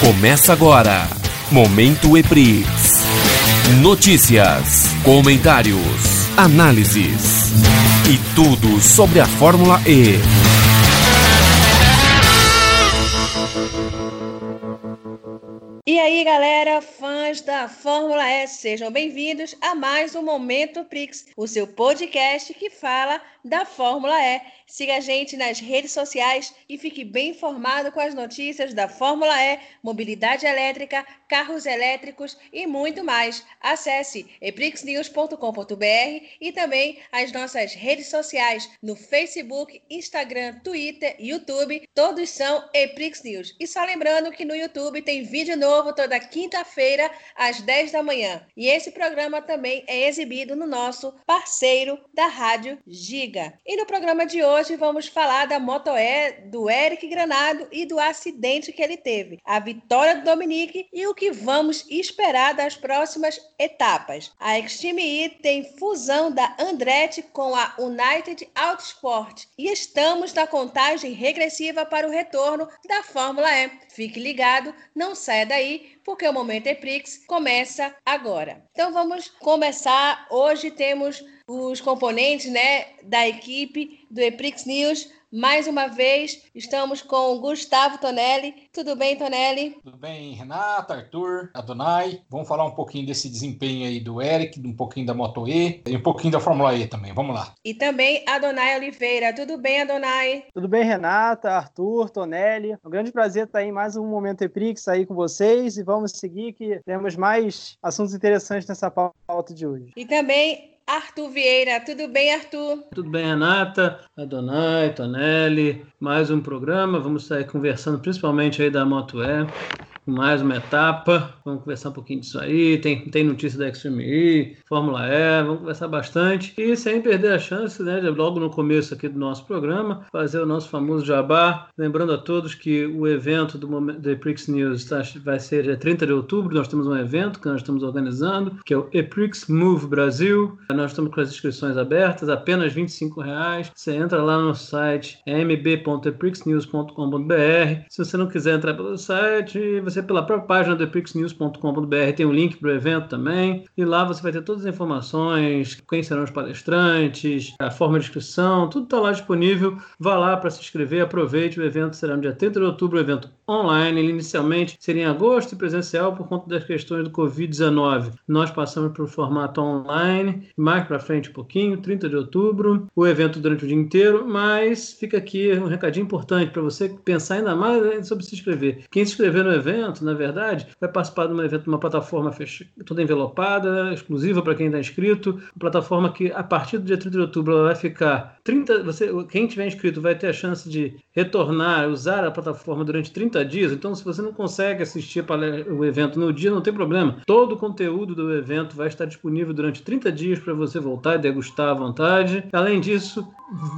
Começa agora. Momento EPRIX. Notícias, comentários, análises e tudo sobre a Fórmula E. E aí, galera, fãs da Fórmula E, sejam bem-vindos a mais um Momento Prix, o seu podcast que fala da Fórmula E. Siga a gente nas redes sociais e fique bem informado com as notícias da Fórmula E, mobilidade elétrica, carros elétricos e muito mais. Acesse eprixnews.com.br e também as nossas redes sociais no Facebook, Instagram, Twitter YouTube. Todos são Eprix News. E só lembrando que no YouTube tem vídeo novo toda quinta-feira às 10 da manhã. E esse programa também é exibido no nosso parceiro da Rádio Giga. E no programa de hoje vamos falar da Moto E, do Eric Granado e do acidente que ele teve, a vitória do Dominique e o que vamos esperar das próximas etapas. A Extreme E tem fusão da Andretti com a United Autosport e estamos na contagem regressiva para o retorno da Fórmula E. Fique ligado, não saia daí, porque o Momento Eprix começa agora. Então vamos começar. Hoje temos os componentes né, da equipe do Eprix News mais uma vez, estamos com o Gustavo Tonelli. Tudo bem, Tonelli? Tudo bem, Renata, Arthur, Adonai. Vamos falar um pouquinho desse desempenho aí do Eric, um pouquinho da Moto E e um pouquinho da Fórmula E também. Vamos lá. E também Adonai Oliveira. Tudo bem, Adonai? Tudo bem, Renata, Arthur, Tonelli. É um grande prazer estar em mais um Momento Eprix aí com vocês e vamos seguir que temos mais assuntos interessantes nessa pauta de hoje. E também Arthur Vieira. Tudo bem, Arthur? Tudo bem, Renata, Adonai, Tonelli. Mais um programa. Vamos estar conversando principalmente aí da Moto E mais uma etapa. Vamos conversar um pouquinho disso aí. Tem, tem notícia da Extreme E, Fórmula E, vamos conversar bastante. E sem perder a chance, né, logo no começo aqui do nosso programa, fazer o nosso famoso jabá. Lembrando a todos que o evento do, Eprix News tá, vai ser dia 30 de outubro. Nós temos um evento que nós estamos organizando, que é o Eprix Move Brasil. Nós estamos com as inscrições abertas, apenas R$ reais. Você entra lá no site mb.eprixnews.com.br. Se você não quiser entrar pelo site, você você pela própria página do epixnews.com.br tem um link para o evento também. E lá você vai ter todas as informações, quem serão os palestrantes, a forma de inscrição, tudo está lá disponível. Vá lá para se inscrever, aproveite. O evento será no dia 30 de outubro, um evento online. Ele inicialmente seria em agosto e presencial por conta das questões do Covid-19. Nós passamos para o formato online, mais para frente um pouquinho, 30 de outubro. O evento durante o dia inteiro, mas fica aqui um recadinho importante para você pensar ainda mais sobre se inscrever. Quem se inscrever no evento, evento, na verdade, vai participar de um evento, uma plataforma fech... toda envelopada, exclusiva para quem está inscrito, uma plataforma que a partir do dia 30 de outubro ela vai ficar 30, você, quem tiver inscrito vai ter a chance de retornar, usar a plataforma durante 30 dias. Então, se você não consegue assistir o evento no dia, não tem problema. Todo o conteúdo do evento vai estar disponível durante 30 dias para você voltar e degustar à vontade. Além disso,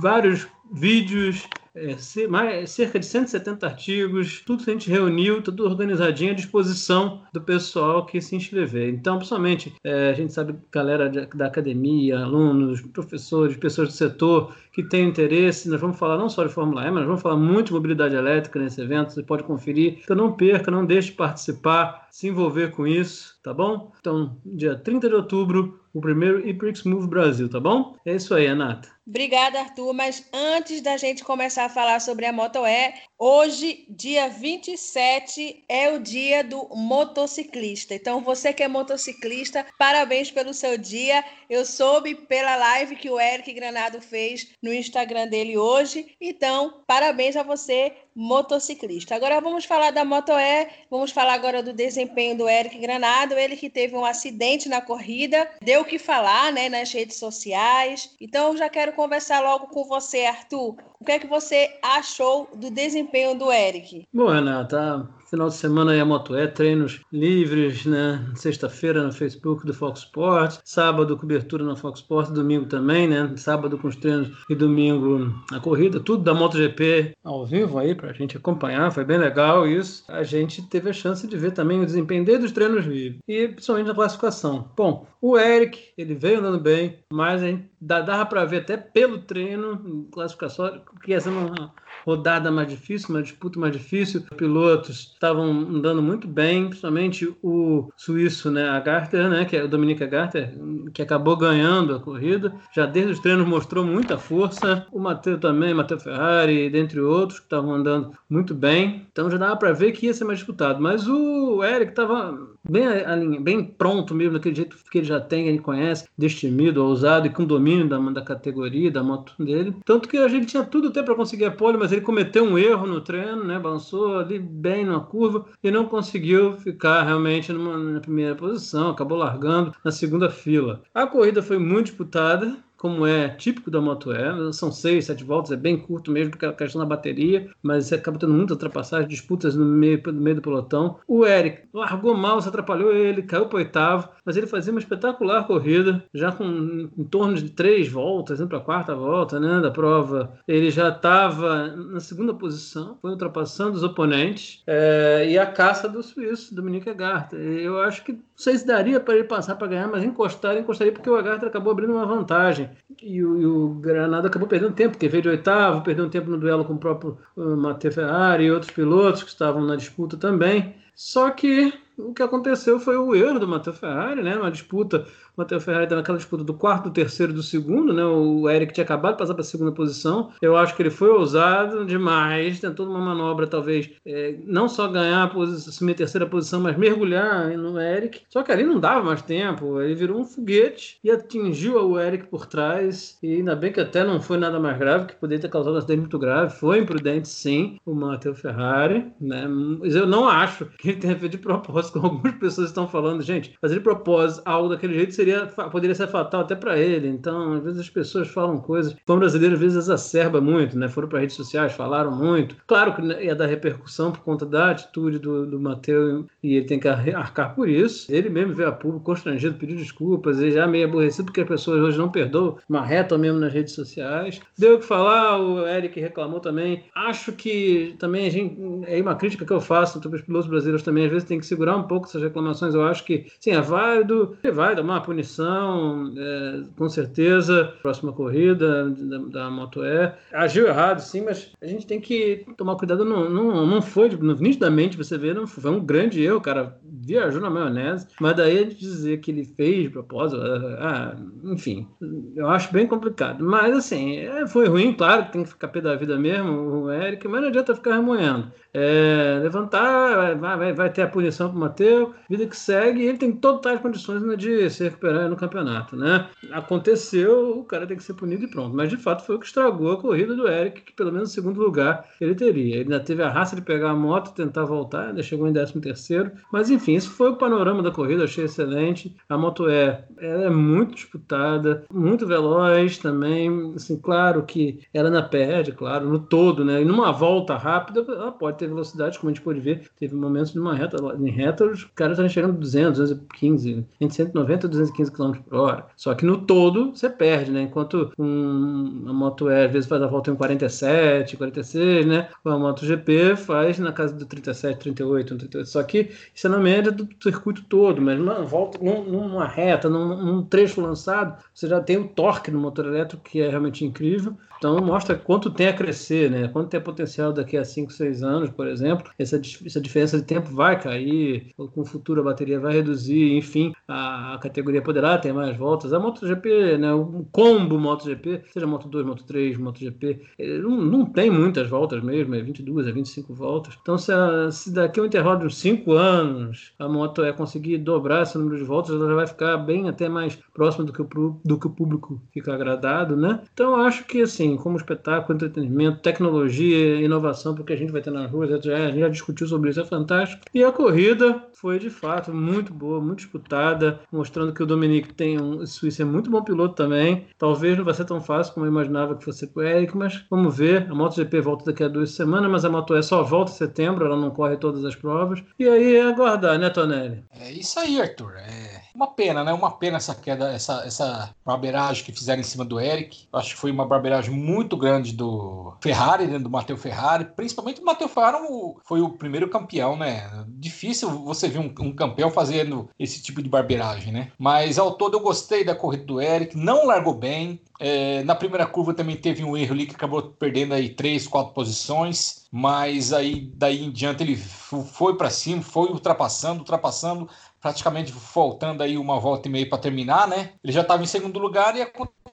vários vídeos é, mais, cerca de 170 artigos, tudo que a gente reuniu, tudo organizadinho à disposição do pessoal que se inscrever. Então, principalmente, é, a gente sabe, galera da academia, alunos, professores, pessoas do setor que têm interesse, nós vamos falar não só de Fórmula E, mas vamos falar muito de mobilidade elétrica nesse evento, você pode conferir. Então, não perca, não deixe de participar, se envolver com isso, tá bom? Então, dia 30 de outubro, o primeiro IPRIX Move Brasil, tá bom? É isso aí, Renata. Obrigada, Arthur. Mas antes da gente começar a falar sobre a Moto E, hoje, dia 27, é o dia do motociclista. Então, você que é motociclista, parabéns pelo seu dia. Eu soube pela live que o Eric Granado fez no Instagram dele hoje. Então, parabéns a você, motociclista. Agora vamos falar da Moto E, vamos falar agora do desempenho do Eric Granado, ele que teve um acidente na corrida, deu o que falar, né, nas redes sociais. Então, já quero conversar logo com você, Arthur. O que é que você achou do desempenho do Eric? Bom, Renata, final de semana aí a Moto E, treinos livres, né? Sexta-feira no Facebook do Fox Sports, sábado cobertura na Fox Sports, domingo também, né? Sábado com os treinos e domingo a corrida, tudo da MotoGP ao vivo aí para a gente acompanhar, foi bem legal isso. A gente teve a chance de ver também o desempenho desde os treinos livres e principalmente na classificação. Bom, o Eric, ele veio andando bem, mas a gente dava para ver até pelo treino, classificação, que ia sendo uma rodada mais difícil, uma disputa mais difícil. Os pilotos estavam andando muito bem, principalmente o suíço, né, a Garter, né, que é o Dominica Garter, que acabou ganhando a corrida. Já desde os treinos mostrou muita força. O Matheus também, Matheus Ferrari, dentre outros, que estavam andando muito bem. Então já dava para ver que ia ser mais disputado. Mas o Eric estava bem, bem pronto mesmo, daquele jeito que ele já tem, ele conhece, destemido, ousado e com domínio da, da categoria, da moto dele. Tanto que a gente tinha tudo até para conseguir a pole, mas ele cometeu um erro no treino, né? Balançou ali bem na curva e não conseguiu ficar realmente numa, na primeira posição, acabou largando na segunda fila. A corrida foi muito disputada, como é típico da Moto E. São seis, sete voltas, é bem curto mesmo, porque é a questão da bateria, mas você acaba tendo muita ultrapassagem, disputas no meio, no meio do pelotão. O Eric largou mal, se atrapalhou ele, caiu para oitavo, mas ele fazia uma espetacular corrida, já com em torno de três voltas, indo para a quarta volta né, da prova. Ele já estava na segunda posição, foi ultrapassando os oponentes, é, e a caça do suíço, Dominique Agartha. Eu acho que não sei se daria para ele passar para ganhar, mas encostar, encostaria, porque o Agartha acabou abrindo uma vantagem. E o, e o, Granada acabou perdendo tempo, porque veio de oitavo, perdeu tempo no duelo com o próprio uh, Matheus Ferrari e outros pilotos que estavam na disputa também. Só que o que aconteceu foi o erro do Matheus Ferrari, né? Uma disputa o Matheus Ferrari está naquela disputa do quarto, do terceiro do segundo, né? O Eric tinha acabado de passar para a segunda posição. Eu acho que ele foi ousado demais, tentou uma manobra, talvez, é, não só ganhar a posição, assumir a terceira posição, mas mergulhar no Eric. Só que ali não dava mais tempo. Ele virou um foguete e atingiu o Eric por trás. E ainda bem que até não foi nada mais grave, que poderia ter causado um acidente muito grave. Foi imprudente, sim, o Matheus Ferrari, né? Mas eu não acho que ele tenha feito de propósito, como algumas pessoas estão falando. Gente, fazer de propósito algo daquele jeito seria, poderia ser fatal até para ele. Então, às vezes as pessoas falam coisas. O brasileiro às vezes exacerba muito, né? Foram para redes sociais, falaram muito. Claro que ia dar repercussão por conta da atitude do, do Matheus e ele tem que arcar por isso. Ele mesmo veio a público constrangido, pediu desculpas, ele já meio aborrecido porque as pessoas hoje não perdoam, marretam mesmo nas redes sociais. Deu o que falar, o Eric reclamou também. Acho que também a gente, é uma crítica que eu faço para os pilotos brasileiros também, às vezes tem que segurar um pouco essas reclamações. Eu acho que, sim, é válido, é válido, uma punição, é, com certeza. Próxima corrida da, da Moto E. Agiu errado, sim, mas a gente tem que tomar cuidado. Não, não, não foi, nitidamente você vê, não foi um grande erro, cara viajou na maionese, mas daí dizer que ele fez propósito, ah, enfim, eu acho bem complicado. Mas assim, é, foi ruim, claro, tem que ficar pé da vida mesmo, o Eric, mas não adianta ficar remoendo. É, levantar, vai, vai, ter a punição para o Matheus, vida que segue, ele tem totais condições né, de se recuperar no campeonato, né? Aconteceu, o cara tem que ser punido e pronto. Mas de fato foi o que estragou a corrida do Eric, que pelo menos no segundo lugar ele teria. Ele ainda teve a raça de pegar a moto, tentar voltar, ainda chegou em 13 terceiro. Mas enfim, esse foi o panorama da corrida, achei excelente. A moto é, ela é muito disputada, muito veloz também. Assim, claro que ela na perde, claro, no todo, né? E numa volta rápida, ela pode ter velocidade, como a gente pode ver. Teve momentos de uma reta, em reta, os caras estavam chegando 200, 215, entre 190 e 215 km por hora. Só que no todo você perde, né? Enquanto um, a Moto E às vezes faz a volta em 47, 46, né? A MotoGP faz na casa do 37, 38, 38. Só que isso é na média do circuito todo, mas numa volta, numa reta, num, num trecho lançado, você já tem o torque no motor elétrico, que é realmente incrível. Então mostra quanto tem a crescer, né? Quanto tem potencial daqui a 5, 6 anos, por exemplo. Essa, essa diferença de tempo vai cair, com o futuro a bateria vai reduzir, enfim, a, a categoria poderá ter mais voltas. A MotoGP, né? O combo MotoGP, seja Moto 2, Moto 3, MotoGP, não, não tem muitas voltas mesmo, é 22 a 25 voltas. Então se, a, se daqui a um intervalo de uns 5 anos a moto é conseguir dobrar esse número de voltas, ela já vai ficar bem até mais próxima do que o, do que o público fica agradado, né? Então acho que assim, como espetáculo, entretenimento, tecnologia, inovação, porque a gente vai ter nas ruas, a gente já discutiu sobre isso, é fantástico. E a corrida foi de fato muito boa, muito disputada, mostrando que o Dominique tem um Suíça é muito bom piloto também. Talvez não vai ser tão fácil como eu imaginava que fosse com o Eric, mas vamos ver. A MotoGP volta daqui a duas semanas, mas a Moto E só volta em setembro, ela não corre todas as provas. E aí é aguardar, né, Tonelli? É isso aí, Arthur. É uma pena, né? Uma pena essa queda, essa, essa barbeiragem que fizeram em cima do Eric. Acho que foi uma barbeiragem muito grande do Ferrari, né, do Matteo Ferrari, principalmente o Matteo Ferrari foi o primeiro campeão, né? Difícil você ver um, um, campeão fazendo esse tipo de barbeiragem, né? Mas ao todo eu gostei da corrida do Eric, não largou bem. É, na primeira curva também teve um erro ali que acabou perdendo aí três, quatro posições, mas aí daí em diante ele foi para cima, foi ultrapassando, ultrapassando, praticamente faltando aí uma volta e meia para terminar, né? Ele já estava em segundo lugar e aconteceu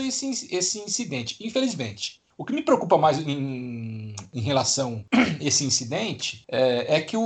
esse, esse incidente. Infelizmente, o que me preocupa mais em, em relação a esse incidente é, é que o,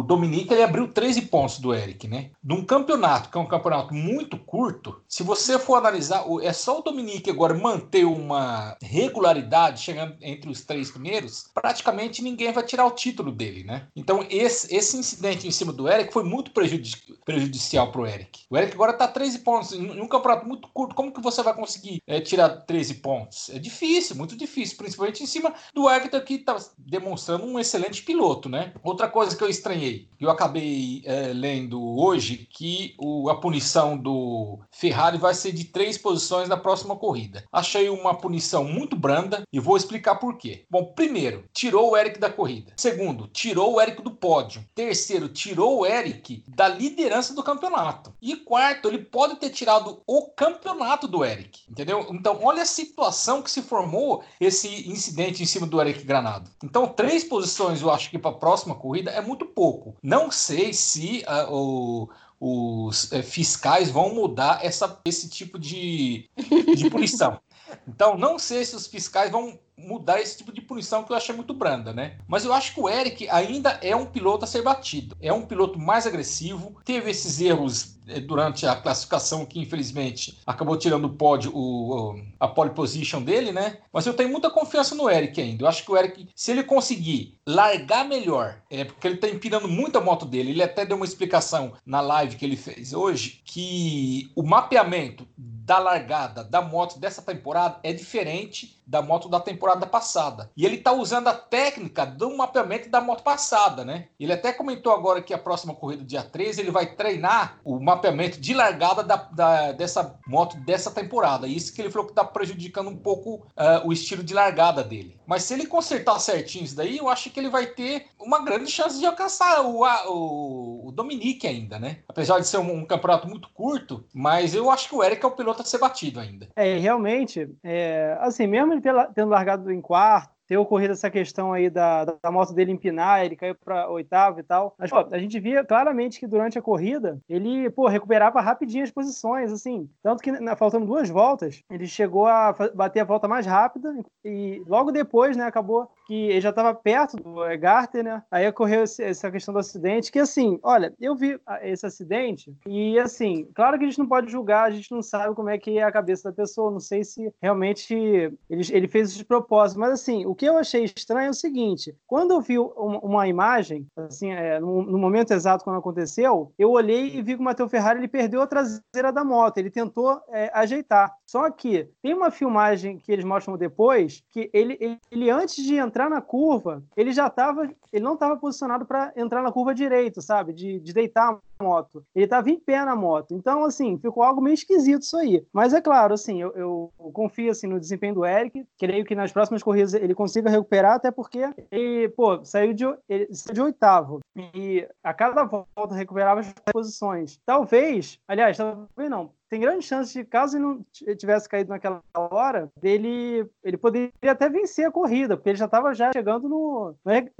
o Dominique ele abriu 13 pontos do Eric, né? De um campeonato, que é um campeonato muito curto, se você for analisar, é só o Dominique agora manter uma regularidade, chegando entre os três primeiros, praticamente ninguém vai tirar o título dele, né? Então, esse, esse incidente em cima do Eric foi muito prejudici prejudicial para o Eric. O Eric agora está 13 pontos. Em um campeonato muito curto, como que você vai conseguir é, tirar 13 pontos? É difícil, muito difícil, principalmente em cima do Hector, que está demonstrando um excelente piloto, né? Outra coisa que eu estranhei, eu acabei é, lendo hoje, que o, a punição do Ferrari vai ser de três posições na próxima corrida. Achei uma punição muito branda e vou explicar por quê. Bom, primeiro, tirou o Eric da corrida. Segundo, tirou o Eric do pódio. Terceiro, tirou o Eric da liderança do campeonato. E quarto, ele pode ter tirado o campeonato do Eric, entendeu? Então, olha a situação que se formou esse incidente em cima do Eric Granado. Então, três posições eu acho que para a próxima corrida é muito pouco. Não sei se uh, o os é, fiscais vão mudar essa, esse tipo de, de punição. Então, não sei se os fiscais vão mudar esse tipo de punição que eu achei muito branda, né? Mas eu acho que o Eric ainda é um piloto a ser batido. É um piloto mais agressivo, teve esses erros é, durante a classificação que infelizmente acabou tirando o pódio, o, a pole position dele, né? Mas eu tenho muita confiança no Eric ainda. Eu acho que o Eric, se ele conseguir largar melhor, é porque ele tá empinando muito a moto dele. Ele até deu uma explicação na live que ele fez hoje que o mapeamento da largada da moto dessa temporada é diferente da moto da temporada passada. E ele está usando a técnica do mapeamento da moto passada, né? Ele até comentou agora que a próxima corrida, dia 13, ele vai treinar o mapeamento de largada da, da dessa moto dessa temporada. Isso que ele falou que está prejudicando um pouco uh, o estilo de largada dele. Mas se ele consertar certinho isso daí, eu acho que ele vai ter uma grande chance de alcançar o, o, o Dominique ainda, né? Apesar de ser um, um, campeonato muito curto, mas eu acho que o Eric é o piloto a ser batido ainda. É, realmente, é, assim, mesmo ele tendo largado em quarto, ter ocorrido essa questão aí da, da moto dele empinar, ele caiu para oitavo e tal. Mas, pô, a gente via claramente que durante a corrida ele, pô, recuperava rapidinho as posições, assim. Tanto que, na, faltando duas voltas, ele chegou a bater a volta mais rápida e logo depois, né, acabou que ele já estava perto do Garter, né? Aí ocorreu essa questão do acidente, que assim, olha, eu vi esse acidente e assim, claro que a gente não pode julgar, a gente não sabe como é que é a cabeça da pessoa, não sei se realmente ele, ele fez isso de propósito, mas assim, o que eu achei estranho é o seguinte: quando eu vi uma, uma imagem, assim, é, no, no, momento exato quando aconteceu, eu olhei e vi que o Matheus Ferrari ele perdeu a traseira da moto, ele tentou é, ajeitar. Só que tem uma filmagem que eles mostram depois que ele, ele, ele antes de entrar na curva, ele já estava, ele não estava posicionado para entrar na curva direito, sabe? De, de deitar moto. Ele estava em pé na moto. Então, assim, ficou algo meio esquisito isso aí. Mas é claro, assim, eu, eu confio assim, no desempenho do Eric. Creio que nas próximas corridas ele consiga recuperar, até porque ele, pô, saiu de, ele saiu de oitavo. E a cada volta recuperava as posições. Talvez, aliás, talvez não tem grande chance de, caso ele não tivesse caído naquela hora, dele ele poderia até vencer a corrida, porque ele já estava já chegando no, no é,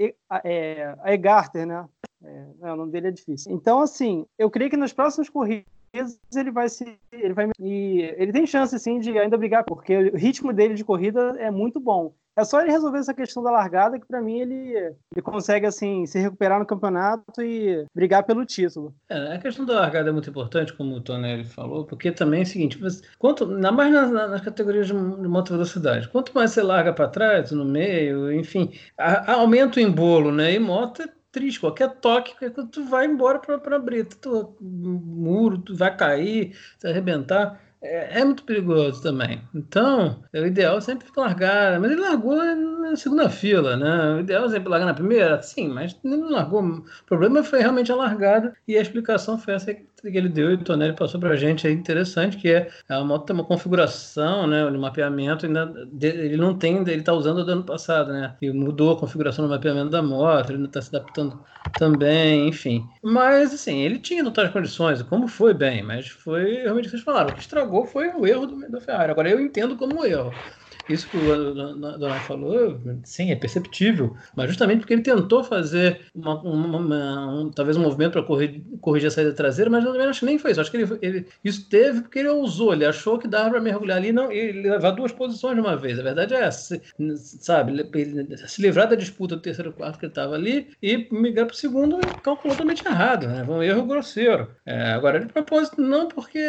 é, Egarter, né? É, não, o nome dele é difícil. Então, assim, eu creio que nas próximas corridas ele vai se ele vai e ele tem chance sim de ainda brigar porque o ritmo dele de corrida é muito bom é só ele resolver essa questão da largada que para mim ele, ele consegue assim se recuperar no campeonato e brigar pelo título. É, a questão da largada é muito importante, como o Tonelli falou, porque também é o seguinte, quanto, ainda mais nas, nas categorias de, de moto velocidade, quanto mais você larga para trás, no meio, enfim, a, aumenta o embolo, né? E moto é triste, qualquer toque, tu vai embora para abrir, tu, muro, tu vai cair, vai arrebentar é, é, muito perigoso também. Então, é o ideal sempre largar. Mas ele largou na segunda fila, né? O ideal é sempre largar na primeira, sim, mas ele não largou. O problema foi realmente a largada e a explicação foi essa que ele deu e o Tonelli passou para a gente é interessante, que é a moto tem uma configuração, né, o mapeamento ainda ele não tem, ele está usando do ano passado, né, e mudou a configuração do mapeamento da moto, ele ainda está se adaptando também, enfim. Mas assim, ele tinha notáveis condições, como foi bem, mas foi realmente o que vocês falaram, o que estragou foi o erro do, do Ferrari. Agora eu entendo como um erro. Isso que o Donai falou, sim, é perceptível, mas justamente porque ele tentou fazer uma, uma, uma, um, talvez um movimento para corrigir, corrigir, a saída traseira, mas eu também acho que nem foi isso. Acho que ele, ele, isso teve porque ele ousou, ele achou que dava para mergulhar ali não, e levar duas posições de uma vez. A verdade é essa, sabe? Ele, se livrar da disputa do terceiro quarto que ele estava ali e migrar para o segundo, calculou totalmente errado, né? Um erro grosseiro. É, agora, de propósito, não, porque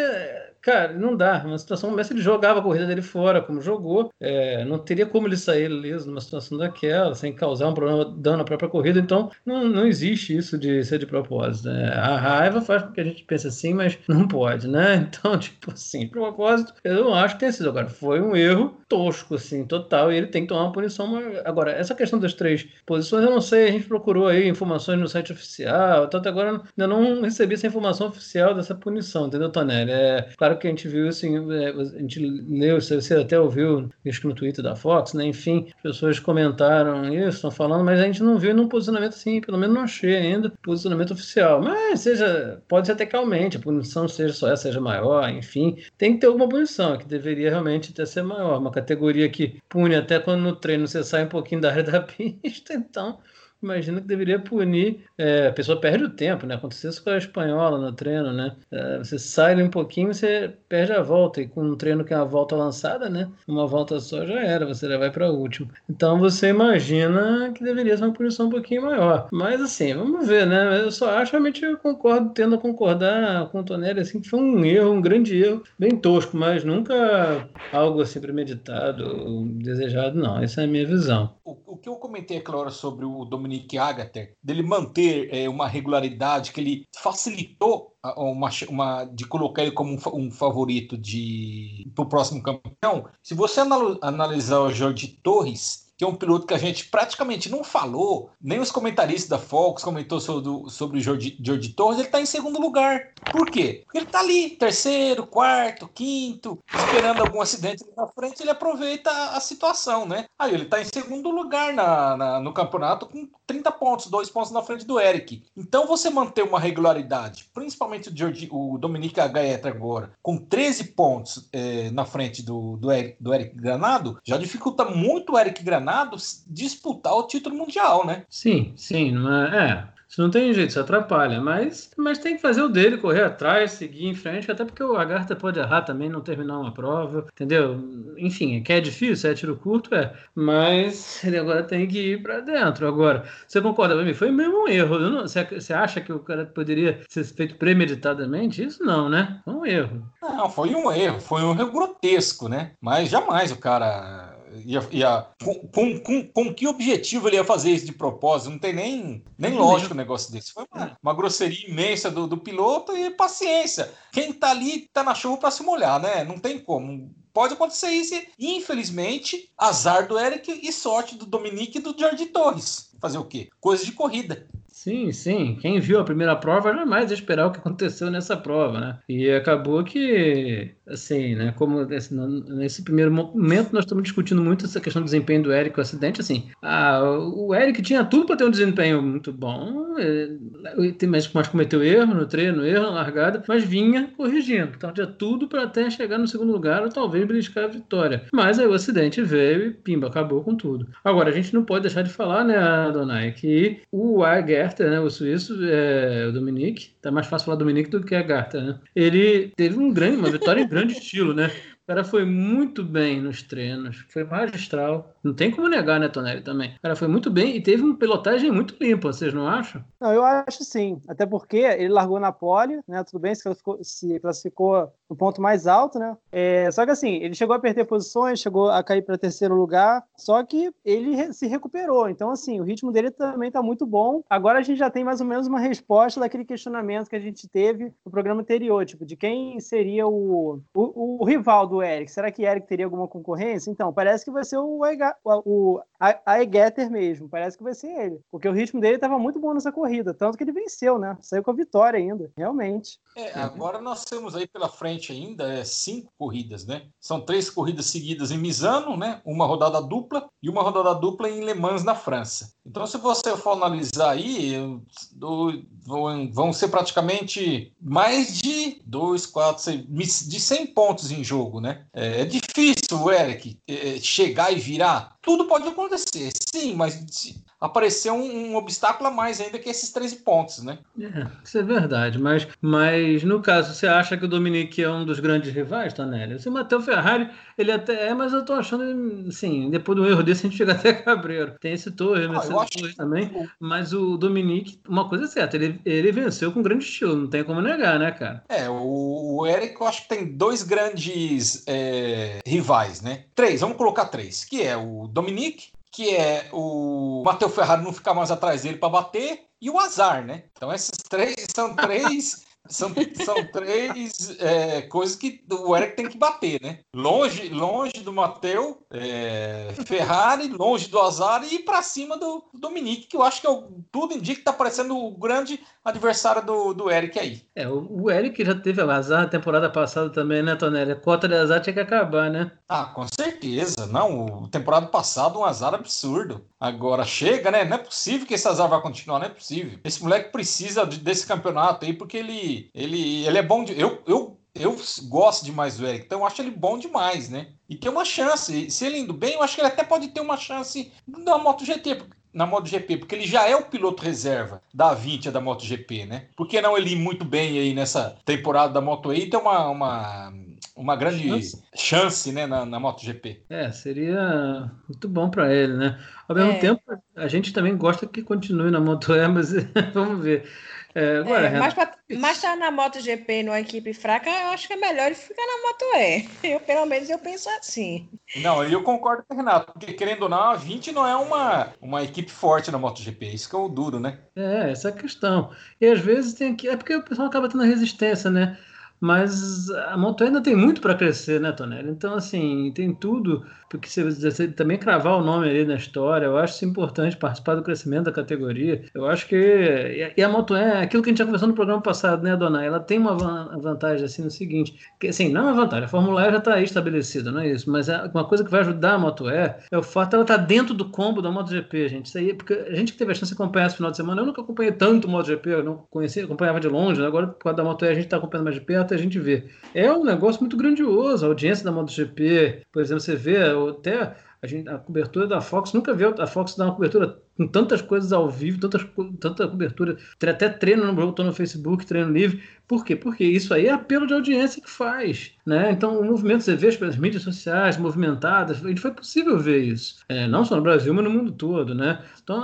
Cara, não dá. Uma situação como essa, ele jogava a corrida dele fora, como jogou. É, não teria como ele sair liso numa situação daquela, sem causar um problema dano à própria corrida. Então, não, não existe isso de ser de propósito. Né? A raiva faz com que a gente pense assim, mas não pode, né? Então, tipo assim, de propósito, eu não acho que tenha sido. Agora, foi um erro tosco, assim, total, e ele tem que tomar uma punição. Agora, essa questão das três posições, eu não sei, a gente procurou aí informações no site oficial, tanto agora ainda não recebi essa informação oficial dessa punição, entendeu, Tonelli? É claro que a gente viu, assim, é, a gente leu, você até ouviu, que no Twitter da Fox, né? Enfim, pessoas comentaram isso, estão falando, mas a gente não viu num posicionamento assim, pelo menos não achei ainda posicionamento oficial. Mas seja, pode ser até que aumente, a punição seja só essa, seja maior, enfim, tem que ter alguma punição, que deveria realmente até ser maior, uma categoria que pune até quando no treino você sai um pouquinho da área da pista, então imagino que deveria punir. É, a pessoa perde o tempo, né? Aconteceu isso com a espanhola no treino, né? É, você sai um pouquinho, você perde a volta. E com um treino que é uma volta lançada, né? Uma volta só já era, você já vai para o último. Então você imagina que deveria ser uma punição um pouquinho maior. Mas assim, vamos ver, né? Eu só acho, realmente, eu concordo, tendo a concordar com o Tonelli, assim, que foi um erro, um grande erro, bem tosco, mas nunca algo assim premeditado, desejado, não. Essa é a minha visão. O que eu comentei, é claro, sobre o Dominic Agater, dele manter é, uma regularidade que ele facilitou uma, uma, de colocar ele como um, um favorito para o próximo campeão. Se você analisar o Jorge Torres, que é um piloto que a gente praticamente não falou, nem os comentaristas da Fox comentou sobre, sobre o George, George Torres, ele está em segundo lugar. Por quê? Porque ele está ali, terceiro, quarto, quinto, esperando algum acidente na frente, ele aproveita a, situação, né? Aí ele está em segundo lugar na, na, no campeonato com 30 pontos, dois pontos na frente do Eric. Então você manter uma regularidade, principalmente o, George, o Dominique Gaeta agora, com 13 pontos é, na frente do, do, Eric, do Eric Granado, já dificulta muito o Eric Granado disputar o título mundial, né? Sim, sim, não é, é. Isso não tem jeito, isso atrapalha. Mas, mas tem que fazer o dele, correr atrás, seguir em frente, até porque o Agartha pode errar também, não terminar uma prova, entendeu? Enfim, é que é difícil, é tiro curto, é. Mas ele agora tem que ir para dentro. Agora, você concorda com mim? Foi mesmo um erro. Não, você, você acha que o cara poderia ser feito premeditadamente? Isso não, né? Foi um erro. Não, foi um erro. Foi um erro grotesco, né? Mas jamais o cara ia, ia com, com, com, que objetivo ele ia fazer isso de propósito? Não tem nem, nem lógico o negócio desse. Foi uma, uma grosseria imensa do, do piloto e paciência. Quem tá ali tá na chuva para se molhar, né? Não tem como. Pode acontecer isso. Infelizmente, azar do Eric e sorte do Dominique e do Jorge Torres. Fazer o quê? Coisa de corrida. Sim, sim. Quem viu a primeira prova jamais esperar o que aconteceu nessa prova, né? E acabou que, assim, né? Como nesse primeiro momento nós estamos discutindo muito essa questão do desempenho do Eric, o acidente, assim. Ah, o Eric tinha tudo para ter um desempenho muito bom, mas, mas cometeu erro no treino, erro na largada, mas vinha corrigindo. Então tinha tudo para até chegar no segundo lugar ou talvez beliscar a vitória. Mas aí o acidente veio e pimba, acabou com tudo. Agora, a gente não pode deixar de falar, né, Donai, que o Aguer Né, o suíço, é, o Dominique, tá mais fácil falar Dominique do que a Garter, né? Ele teve um grande, uma vitória em grande estilo, né? O cara foi muito bem nos treinos, foi magistral. Não tem como negar, né, Tonelli, também. O cara foi muito bem e teve uma pilotagem muito limpa, vocês não acham? Não, eu acho sim. Até porque ele largou na pole, né? Tudo bem, se classificou, se classificou no ponto mais alto, né? É, só que assim, ele chegou a perder posições, chegou a cair para terceiro lugar, só que ele se recuperou. Então, assim, o ritmo dele também está muito bom. Agora a gente já tem mais ou menos uma resposta daquele questionamento que a gente teve no programa anterior, tipo, de quem seria o, o, o rival do do Eric. Será que Eric teria alguma concorrência? Então, parece que vai ser o, o Egeter mesmo. Parece que vai ser ele. Porque o ritmo dele estava muito bom nessa corrida. Tanto que ele venceu, né? Saiu com a vitória ainda. Realmente. É, agora nós temos aí pela frente ainda é, cinco corridas, né? São três corridas seguidas em Misano, né? Uma rodada dupla e uma rodada dupla em Le Mans, na França. Então, se você for analisar aí, vão ser praticamente mais de dois, quatro, seis, de 100 pontos em jogo, né? É, é difícil Eric é, chegar e virar. Tudo pode acontecer, sim, mas apareceu um, um, obstáculo a mais ainda que esses 13 pontos, né? É, isso é verdade, mas, mas no caso, você acha que o Dominique é um dos grandes rivais, Tonelli? Se Matheus Ferrari, ele até é, mas eu tô achando, assim, depois do erro desse a gente chega até cabreiro. Tem esse torre, ah, Torre também, mas o Dominique, uma coisa é certa, ele, ele venceu com grande estilo, não tem como negar, né, cara? É, o, o Eric, eu acho que tem dois grandes é, rivais, né? Três, vamos colocar três, que é o Dominique, que é o Matheus Ferrari não ficar mais atrás dele para bater, e o azar, né? Então esses três são três são, são três é, coisas que o Eric tem que bater, né? Longe, longe do Matheus, é, Ferrari, longe do Azar e para cima do, do Dominique, que eu acho que é tudo indica que tá parecendo o grande adversário do, do Eric aí. É, o, o Eric já teve azar na temporada passada também, né, Tonelli? A cota de azar tinha que acabar, né? Ah, com certeza. Não, o temporada passada um azar absurdo. Agora chega, né? Não é possível que esse azar vai continuar, não é possível. Esse moleque precisa desse campeonato aí porque ele ele, ele, é bom de. Eu, eu, eu gosto demais do Eric, então eu acho ele bom demais, né? E tem uma chance. Se ele indo bem, eu acho que ele até pode ter uma chance na MotoGP, na MotoGP, porque ele já é o piloto reserva da 20 da MotoGP, né? Por que não ele ir muito bem aí nessa temporada da Moto E e ter uma, uma, uma grande chance, chance né, na, na MotoGP? É, seria muito bom para ele, né? Ao mesmo é. tempo, a gente também gosta que continue na Moto E, mas vamos ver. É, agora, é, mas, pra, mas tá na MotoGP numa equipe fraca, eu acho que é melhor ele ficar na Moto E. Eu, pelo menos eu penso assim. Não, eu concordo com o Renato, porque querendo ou não, a 20 não é uma, uma equipe forte na MotoGP, isso que é o duro, né? É, essa é a questão. E às vezes tem que. É porque o pessoal acaba tendo resistência, né? Mas a Moto ainda tem muito para crescer, né, Tonelli? Então, assim, tem tudo porque se você também cravar o nome ali na história, eu acho isso importante participar do crescimento da categoria. Eu acho que. E a Moto é aquilo que a gente já conversou no programa passado, né, Dona? Ela tem uma vantagem assim no seguinte: que assim, não é uma vantagem, a Fórmula E já está aí estabelecida, não é isso? Mas é uma coisa que vai ajudar a Moto E é o fato de ela estar tá dentro do combo da MotoGP, gente. Isso aí, porque a gente que teve a chance de acompanhar esse final de semana, eu nunca acompanhei tanto MotoGP, eu não conhecia, acompanhava de longe, né? agora por causa da Moto E a gente está acompanhando mais de perto e a gente vê. É um negócio muito grandioso, a audiência da MotoGP, por exemplo, você vê até a, gente, a cobertura da Fox nunca viu a Fox dar uma cobertura com tantas coisas ao vivo, tantas, tanta cobertura, até treino no no Facebook, treino livre. Por quê? Porque isso aí é apelo de audiência que faz. Né? Então, o movimento, você vê as mídias sociais movimentadas, foi possível ver isso. É, não só no Brasil, mas no mundo todo. Né? Então,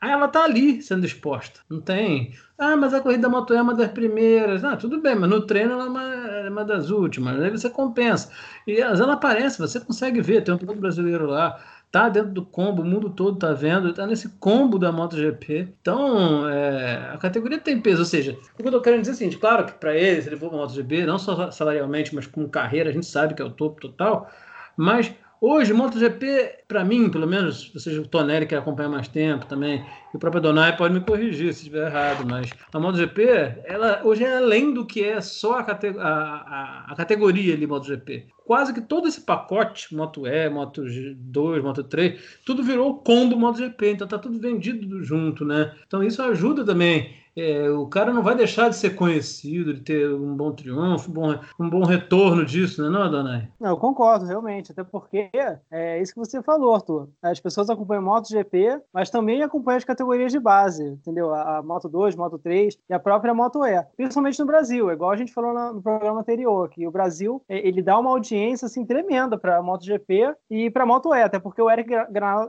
Aí ela tá ali sendo exposta. Não tem. Ah, mas a corrida da moto é uma das primeiras. Ah, tudo bem, mas no treino ela é uma, é uma das últimas. Aí você compensa. E ela aparece, você consegue ver. Tem um piloto brasileiro lá. Tá dentro do combo, o mundo todo tá vendo, tá nesse combo da MotoGP. Então, é, a categoria tem peso. Ou seja, o que eu tô querendo dizer é o seguinte: claro que para ele, se ele for para MotoGP, não só salarialmente, mas com carreira, a gente sabe que é o topo total. Mas Hoje, MotoGP, para mim, pelo menos, seja, o Tonelli que acompanha mais tempo também, e o próprio Donai pode me corrigir se estiver errado, mas a MotoGP, ela hoje é além do que é só a, cate a, a, a categoria ali MotoGP. Quase que todo esse pacote, Moto E, Moto 2, Moto 3, tudo virou combo MotoGP, então tá tudo vendido junto, né? Então isso ajuda também é, o cara não vai deixar de ser conhecido, de ter um bom triunfo, um bom, um bom retorno disso, né, não, Adonai? Não, eu concordo, realmente. Até porque é isso que você falou, Arthur. As pessoas acompanham MotoGP, mas também acompanham as categorias de base, entendeu? A, a Moto 2, Moto 3 e a própria Moto E. Principalmente no Brasil, igual a gente falou no, programa anterior, que o Brasil é, ele dá uma audiência assim, tremenda para a MotoGP e para a Moto E, até porque o Eric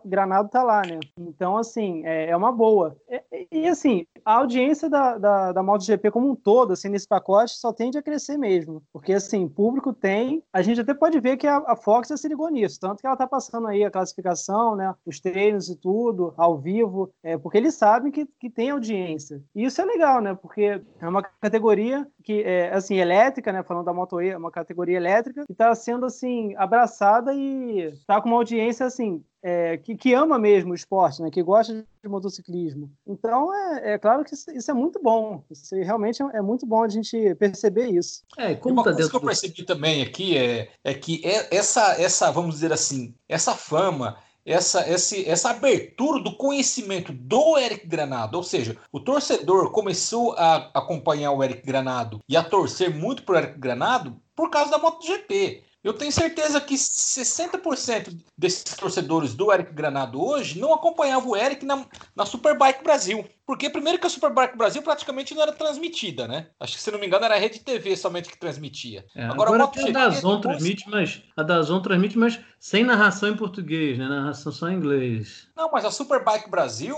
Granado tá lá, né? Então, assim, é, é uma boa. E, e assim, a audiência audiência da, da, da MotoGP como um todo, assim, nesse pacote, só tende a crescer mesmo. Porque, assim, público tem. A gente até pode ver que a, a Fox já se ligou nisso, tanto que ela está passando aí a classificação, né? Os treinos e tudo, ao vivo, é, porque eles sabem que, que tem audiência. E isso é legal, né? Porque é uma categoria que é assim elétrica, né? Falando da Moto E, é uma categoria elétrica que está sendo assim abraçada e está com uma audiência assim é, que, que, ama mesmo o esporte, né? Que gosta de motociclismo. Então é, é claro que isso, isso, é muito bom. Isso realmente é, é muito bom a gente perceber isso. É, como uma tá coisa que eu percebi também aqui é, é que é, essa essa vamos dizer assim essa fama essa, esse, essa abertura do conhecimento do Eric Granado, ou seja, o torcedor começou a acompanhar o Eric Granado e a torcer muito por Eric Granado por causa da MotoGP. Eu tenho certeza que 60% desses torcedores do Eric Granado hoje não acompanhavam o Eric na, na Superbike Brasil. Porque primeiro que a Superbike Brasil praticamente não era transmitida, né? Acho que se não me engano era a Rede TV somente que transmitia. É, agora, agora a Dazon depois... transmite, mas a Dazon transmite, mas sem narração em português, né? Narração só em inglês. Não, mas a Superbike Brasil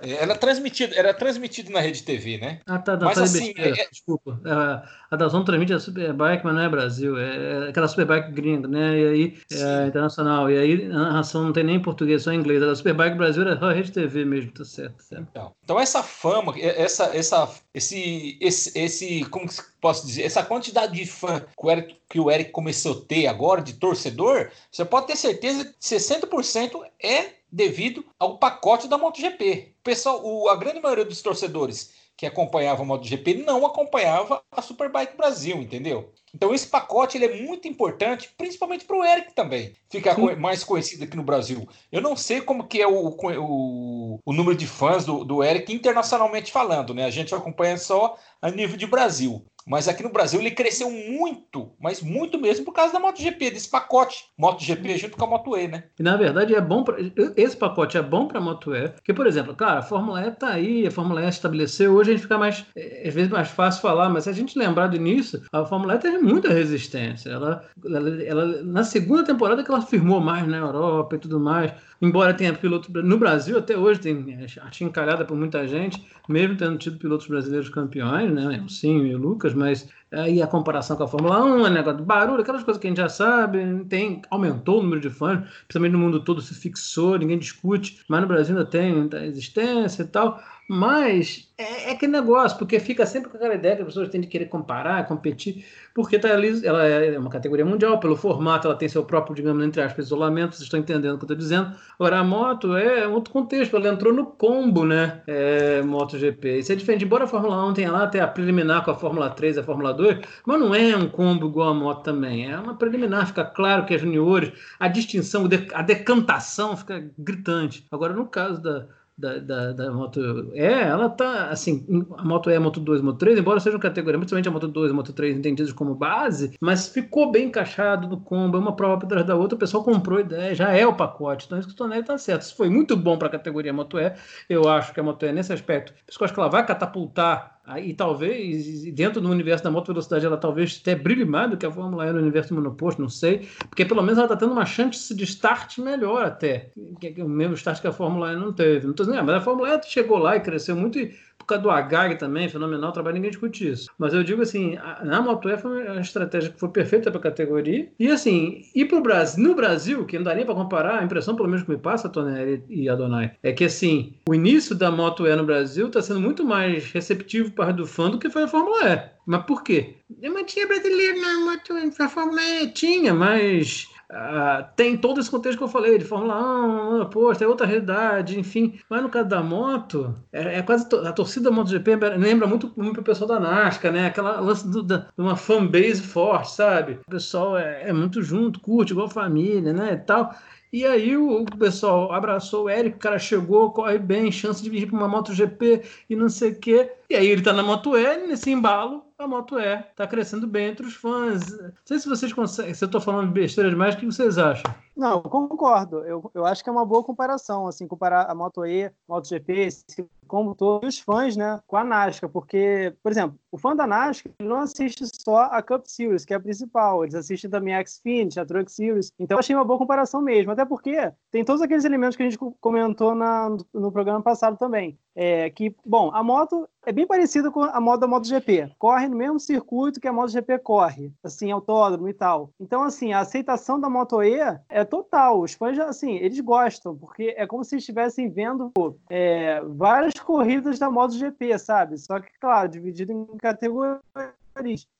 é, ela transmitida, era transmitida na Rede TV, né? Ah, tá, não, mas, assim, é... desculpa. É, a Dazon transmite a Superbike, mas não é Brasil, é aquela Superbike gringa, né? E aí é internacional. E aí a narração não tem nem em português, só em inglês. A Superbike Brasil era só a Rede TV mesmo, tá certo, certo. Então, então essa fama, essa, essa, esse, esse, esse, como posso dizer, essa quantidade de fã que o, Eric, que o Eric começou a ter agora, de torcedor, você pode ter certeza que 60% é devido ao pacote da MotoGP. O pessoal, o, a grande maioria dos torcedores que acompanhava a MotoGP não acompanhava a Superbike Brasil, entendeu? Então esse pacote ele é muito importante, principalmente para o Eric também, ficar Sim. mais conhecido aqui no Brasil. Eu não sei como que é o, o, o número de fãs do, do Eric internacionalmente falando, né? A gente acompanha só a nível de Brasil. Mas aqui no Brasil ele cresceu muito, mas muito mesmo por causa da MotoGP, desse pacote MotoGP junto com a Moto E, né? E na verdade é bom, pra, esse pacote é bom para a Moto E, porque, por exemplo, cara, a Fórmula E tá aí, a Fórmula E estabeleceu, hoje a gente fica mais, é, às vezes mais fácil falar, mas se a gente lembrar do início, a Fórmula E teve muita resistência. Ela, ela, ela, na segunda temporada que ela firmou mais na Europa e tudo mais, embora tenha piloto no Brasil até hoje tem achincalhada por muita gente, mesmo tendo tido pilotos brasileiros campeões, né, o Sim e o Lucas, mas aí a comparação com a Fórmula 1, é negócio de barulho, aquelas coisas que a gente já sabe, tem aumentou o número de fãs, principalmente no mundo todo se fixou, ninguém discute, mas no Brasil ainda tem existência e tal. Mas é, é aquele negócio, porque fica sempre com aquela ideia que as pessoas têm de querer comparar, competir, porque tá ali, ela é uma categoria mundial, pelo formato, ela tem seu próprio, digamos, entre aspas, isolamento, vocês estão entendendo o que eu estou dizendo. Agora, a moto é outro contexto, ela entrou no combo, né? É, MotoGP. Isso é diferente, embora a Fórmula 1 tenha lá até a preliminar com a Fórmula 3 e a Fórmula 2, mas não é um combo igual a moto também. É uma preliminar, fica claro que é juniores, a distinção, a decantação fica gritante. Agora, no caso da da, da, da, Moto E, ela tá, assim, a Moto E, a Moto 2 a Moto 3, embora sejam categorias, principalmente a Moto 2 e a Moto 3 entendidas como base, mas ficou bem encaixado no combo, é uma prova atrás da outra, o pessoal comprou ideia, já é o pacote, então isso que o Tonelli tá certo. Isso foi muito bom para a categoria Moto E, eu acho que a Moto E, nesse aspecto, eu acho que ela vai catapultar Aí talvez, dentro do universo da moto velocidade, ela talvez até brilhe mais do que a Fórmula E no universo monoposto, não sei. Porque pelo menos ela está tendo uma chance de start melhor até. Que, que, o mesmo start que a Fórmula E não teve. Não tô dizendo, mas a Fórmula E chegou lá e cresceu muito. E causa do Agag também, fenomenal trabalho, ninguém discute isso. Mas eu digo assim, a, na Moto E foi uma estratégia que foi perfeita para a categoria. E assim, ir para o Brasil, no Brasil, que não dá nem para comparar, a impressão, pelo menos que me passa, Tonelli e Adonai, é que assim, o início da Moto E no Brasil está sendo muito mais receptivo para do fã do que foi a Fórmula E. Mas por quê? Mas tinha brasileiro na Moto E, a Fórmula E tinha, mas Uh, tem todo esse contexto que eu falei, de Fórmula 1, poxa, é outra realidade, enfim. Mas no caso da moto, é, é quase a torcida MotoGP lembra muito, muito o pessoal da NASCAR, né? Aquela lance do, da, de uma fanbase forte, sabe? O pessoal é, é, muito junto, curte, igual família, né? E tal. E aí o, pessoal abraçou o Eric, o cara chegou, corre bem, chance de vir para uma MotoGP e não sei o quê. E aí ele tá na Moto E, nesse embalo, a Moto E tá crescendo bem entre os fãs. Não sei se vocês conseguem, se eu tô falando besteira demais, o que vocês acham? Não, concordo. Eu, eu acho que é uma boa comparação, assim, comparar a Moto E, MotoGP, como todos os fãs, né, com a NASCAR, porque, por exemplo, o fã da NASCAR não assiste só a Cup Series, que é a principal, eles assistem também a Xfinity, a Truck Series, então achei uma boa comparação mesmo, até porque tem todos aqueles elementos que a gente comentou na, no programa passado também, é, que, bom, a moto é bem parecida com a moto da MotoGP. Corre no mesmo circuito que a MotoGP corre, assim, autódromo e tal. Então, assim, a aceitação da Moto E é total. Os fãs, assim, eles gostam, porque é como se estivessem vendo é, várias corridas da MotoGP, sabe? Só que, claro, dividido em categorias.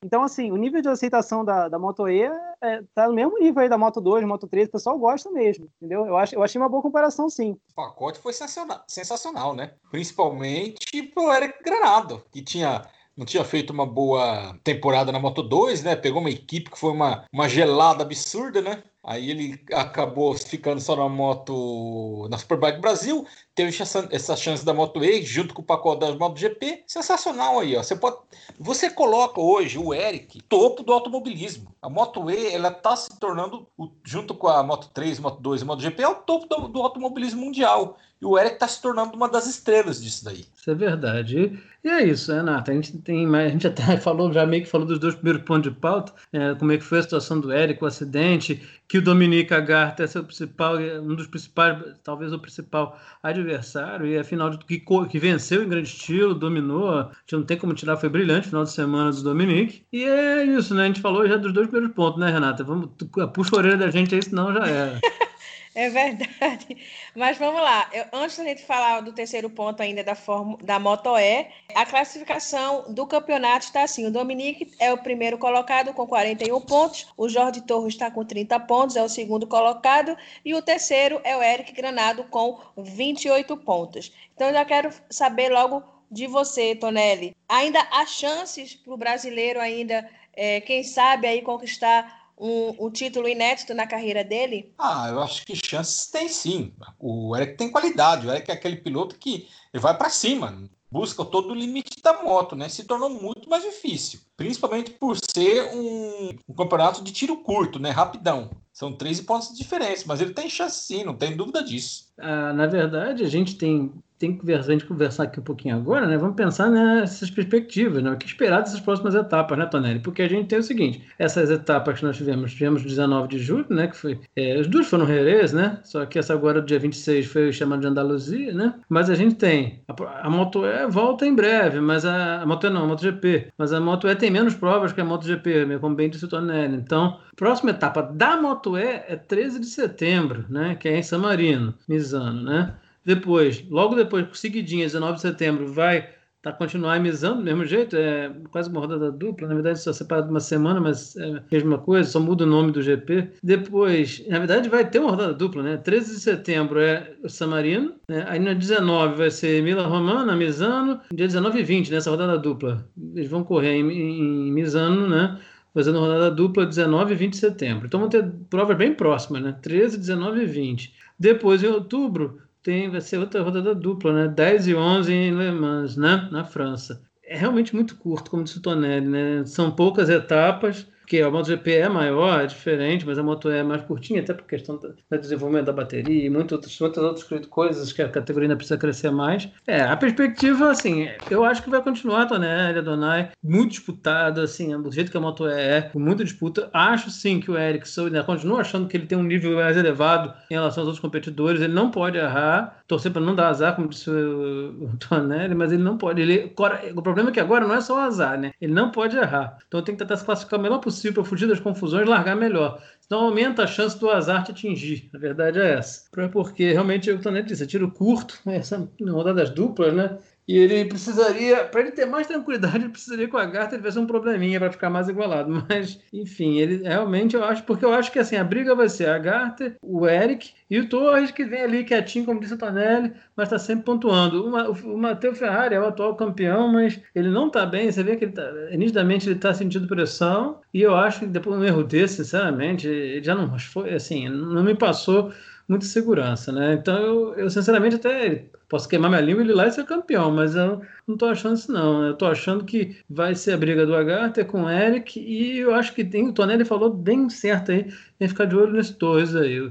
Então, assim, o nível de aceitação da, da Moto E é, tá no mesmo nível aí da Moto 2, Moto 3, o pessoal gosta mesmo, entendeu? Eu, acho, eu achei uma boa comparação, sim. O pacote foi sensacional, sensacional né? Principalmente pro Eric Granado, que tinha não tinha feito uma boa temporada na Moto 2, né? Pegou uma equipe que foi uma, uma gelada absurda, né? Aí ele acabou ficando só na moto na Superbike Brasil, teve essa, chance da Moto E junto com o pacote da MotoGP. Sensacional aí, ó. Você pode você coloca hoje o Eric topo do automobilismo. A Moto E, ela tá se tornando junto com a Moto 3, Moto 2 e MotoGP é o topo do, do automobilismo mundial. E o Eric está se tornando uma das estrelas disso daí. Isso é verdade. E, é isso, Renata. A gente tem a gente até falou, já meio que falou dos dois primeiros pontos de pauta, é, como é que foi a situação do Eric, o acidente, que o Dominique Agartha é seu principal, um dos principais, talvez o principal adversário, e afinal que, que venceu em grande estilo, dominou, a gente não tem como tirar, foi brilhante final de semana do Dominique. E é isso, né? A gente falou já dos dois primeiros pontos, né, Renata? Vamos, puxa a orelha da gente aí, senão já era. É verdade. Mas vamos lá. Eu, antes da gente falar do terceiro ponto ainda da, forma, da Moto E, a classificação do campeonato está assim: o Dominique é o primeiro colocado com 41 pontos, o Jorge Torres está com 30 pontos, é o segundo colocado, e o terceiro é o Eric Granado com 28 pontos. Então, eu já quero saber logo de você, Tonelli. Ainda há chances para o brasileiro ainda, é, quem sabe, aí conquistar um, um, título inédito na carreira dele? Ah, eu acho que chances tem sim. O Eric tem qualidade. O Eric é aquele piloto que vai para cima, busca todo o limite da moto, né? Se tornou muito mais difícil, principalmente por ser um, um campeonato de tiro curto, né? Rapidão. São 13 pontos de diferença, mas ele tem chance sim, não tem dúvida disso. Ah, na verdade, a gente tem tem que conversar, a gente conversar aqui um pouquinho agora, né? Vamos pensar nessas perspectivas, né? O que esperar dessas próximas etapas, né, Tonelli? Porque a gente tem o seguinte: essas etapas que nós tivemos, tivemos 19 de julho, né? Que foi. É, as duas foram Jerez, né? Só que essa agora, dia 26, foi chamada de Andaluzia, né? Mas a gente tem. A, a Moto E volta em breve, mas a, a Moto E não, a MotoGP. Mas a Moto E tem menos provas que a MotoGP, como bem disse o Tonelli. Então, próxima etapa da Moto É 13 de setembro, né? Que é em San Marino, Misano, né? Depois, logo depois, seguidinha, 19 de setembro, vai tá, continuar emisando do mesmo jeito, é quase uma rodada dupla, na verdade só separado uma semana, mas é a mesma coisa, só muda o nome do GP. Depois, na verdade vai ter uma rodada dupla, né? 13 de setembro é o San Marino, né? aí no 19 vai ser Mila Romana, Misano, dia 19 e 20 nessa rodada dupla. Eles vão correr em, em Misano, né? Fazendo rodada dupla 19 e 20 de setembro. Então vão ter provas bem próximas, né? 13, 19 e 20. Depois, em outubro, tem, vai ser outra rodada dupla, né? 10 e 11 em Le Mans, né? Na França. É realmente muito curto, como disse o Tonelli, né? São poucas etapas porque a MotoGP é maior, é diferente, mas a moto é mais curtinha, até por questão do desenvolvimento da bateria e muitas outras, muitas outras coisas que a categoria ainda precisa crescer mais. É, a perspectiva, assim, eu acho que vai continuar Tonelli, Donai, muito disputado, assim, do jeito que a moto é, com muita disputa. Acho, sim, que o Ericsson, ainda continua achando que ele tem um nível mais elevado em relação aos outros competidores, ele não pode errar, torcer para não dar azar, como disse o, Tonelli, mas ele não pode. Ele, o problema é que agora não é só azar, né? Ele não pode errar. Então tem que tentar se classificar o melhor possível para fugir das confusões, largar melhor. Senão aumenta a chance do azar te atingir. A verdade é essa. Porque realmente, o Tonete disse, é tiro curto, né? essa rodadas duplas, né? E ele precisaria, para ele ter mais tranquilidade, ele precisaria que o Agartha tivesse um probleminha para ficar mais igualado. Mas, enfim, ele realmente eu acho, porque eu acho que assim, a briga vai ser a Agartha, o Eric e o Torres, que vem ali quietinho, como disse o Tonelli, mas está sempre pontuando. O, o, Matheus Ferrari é o atual campeão, mas ele não está bem. Você vê que ele tá, nitidamente ele está sentindo pressão. E eu acho que depois de um erro desse, sinceramente, ele já não foi assim, não me passou muita segurança, né? Então eu, eu sinceramente até posso queimar minha língua e ir lá e ser campeão, mas eu não tô achando isso não. Eu tô achando que vai ser a briga do Agartha com o Eric e eu acho que tem, o Tonelli falou bem certo aí, tem que ficar de olho nesses dois aí,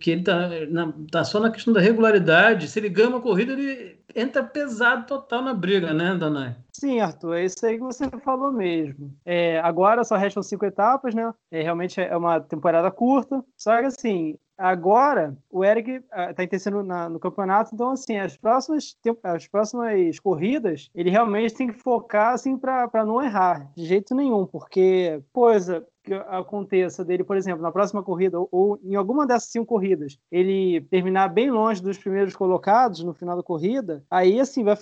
que ele tá, na, tá só na questão da regularidade, se ele ganha uma corrida, ele entra pesado total na briga, né, Danai? Sim, Arthur, é isso aí que você falou mesmo. É, agora só restam cinco etapas, né? É, realmente é uma temporada curta. Só que assim, agora o Eric está intensando no campeonato, então assim, as próximas, as próximas corridas, ele realmente tem que focar assim para não errar, de jeito nenhum, porque, coisa, que aconteça dele, por exemplo, na próxima corrida ou, em alguma dessas cinco corridas, ele terminar bem longe dos primeiros colocados no final da corrida, aí assim vai,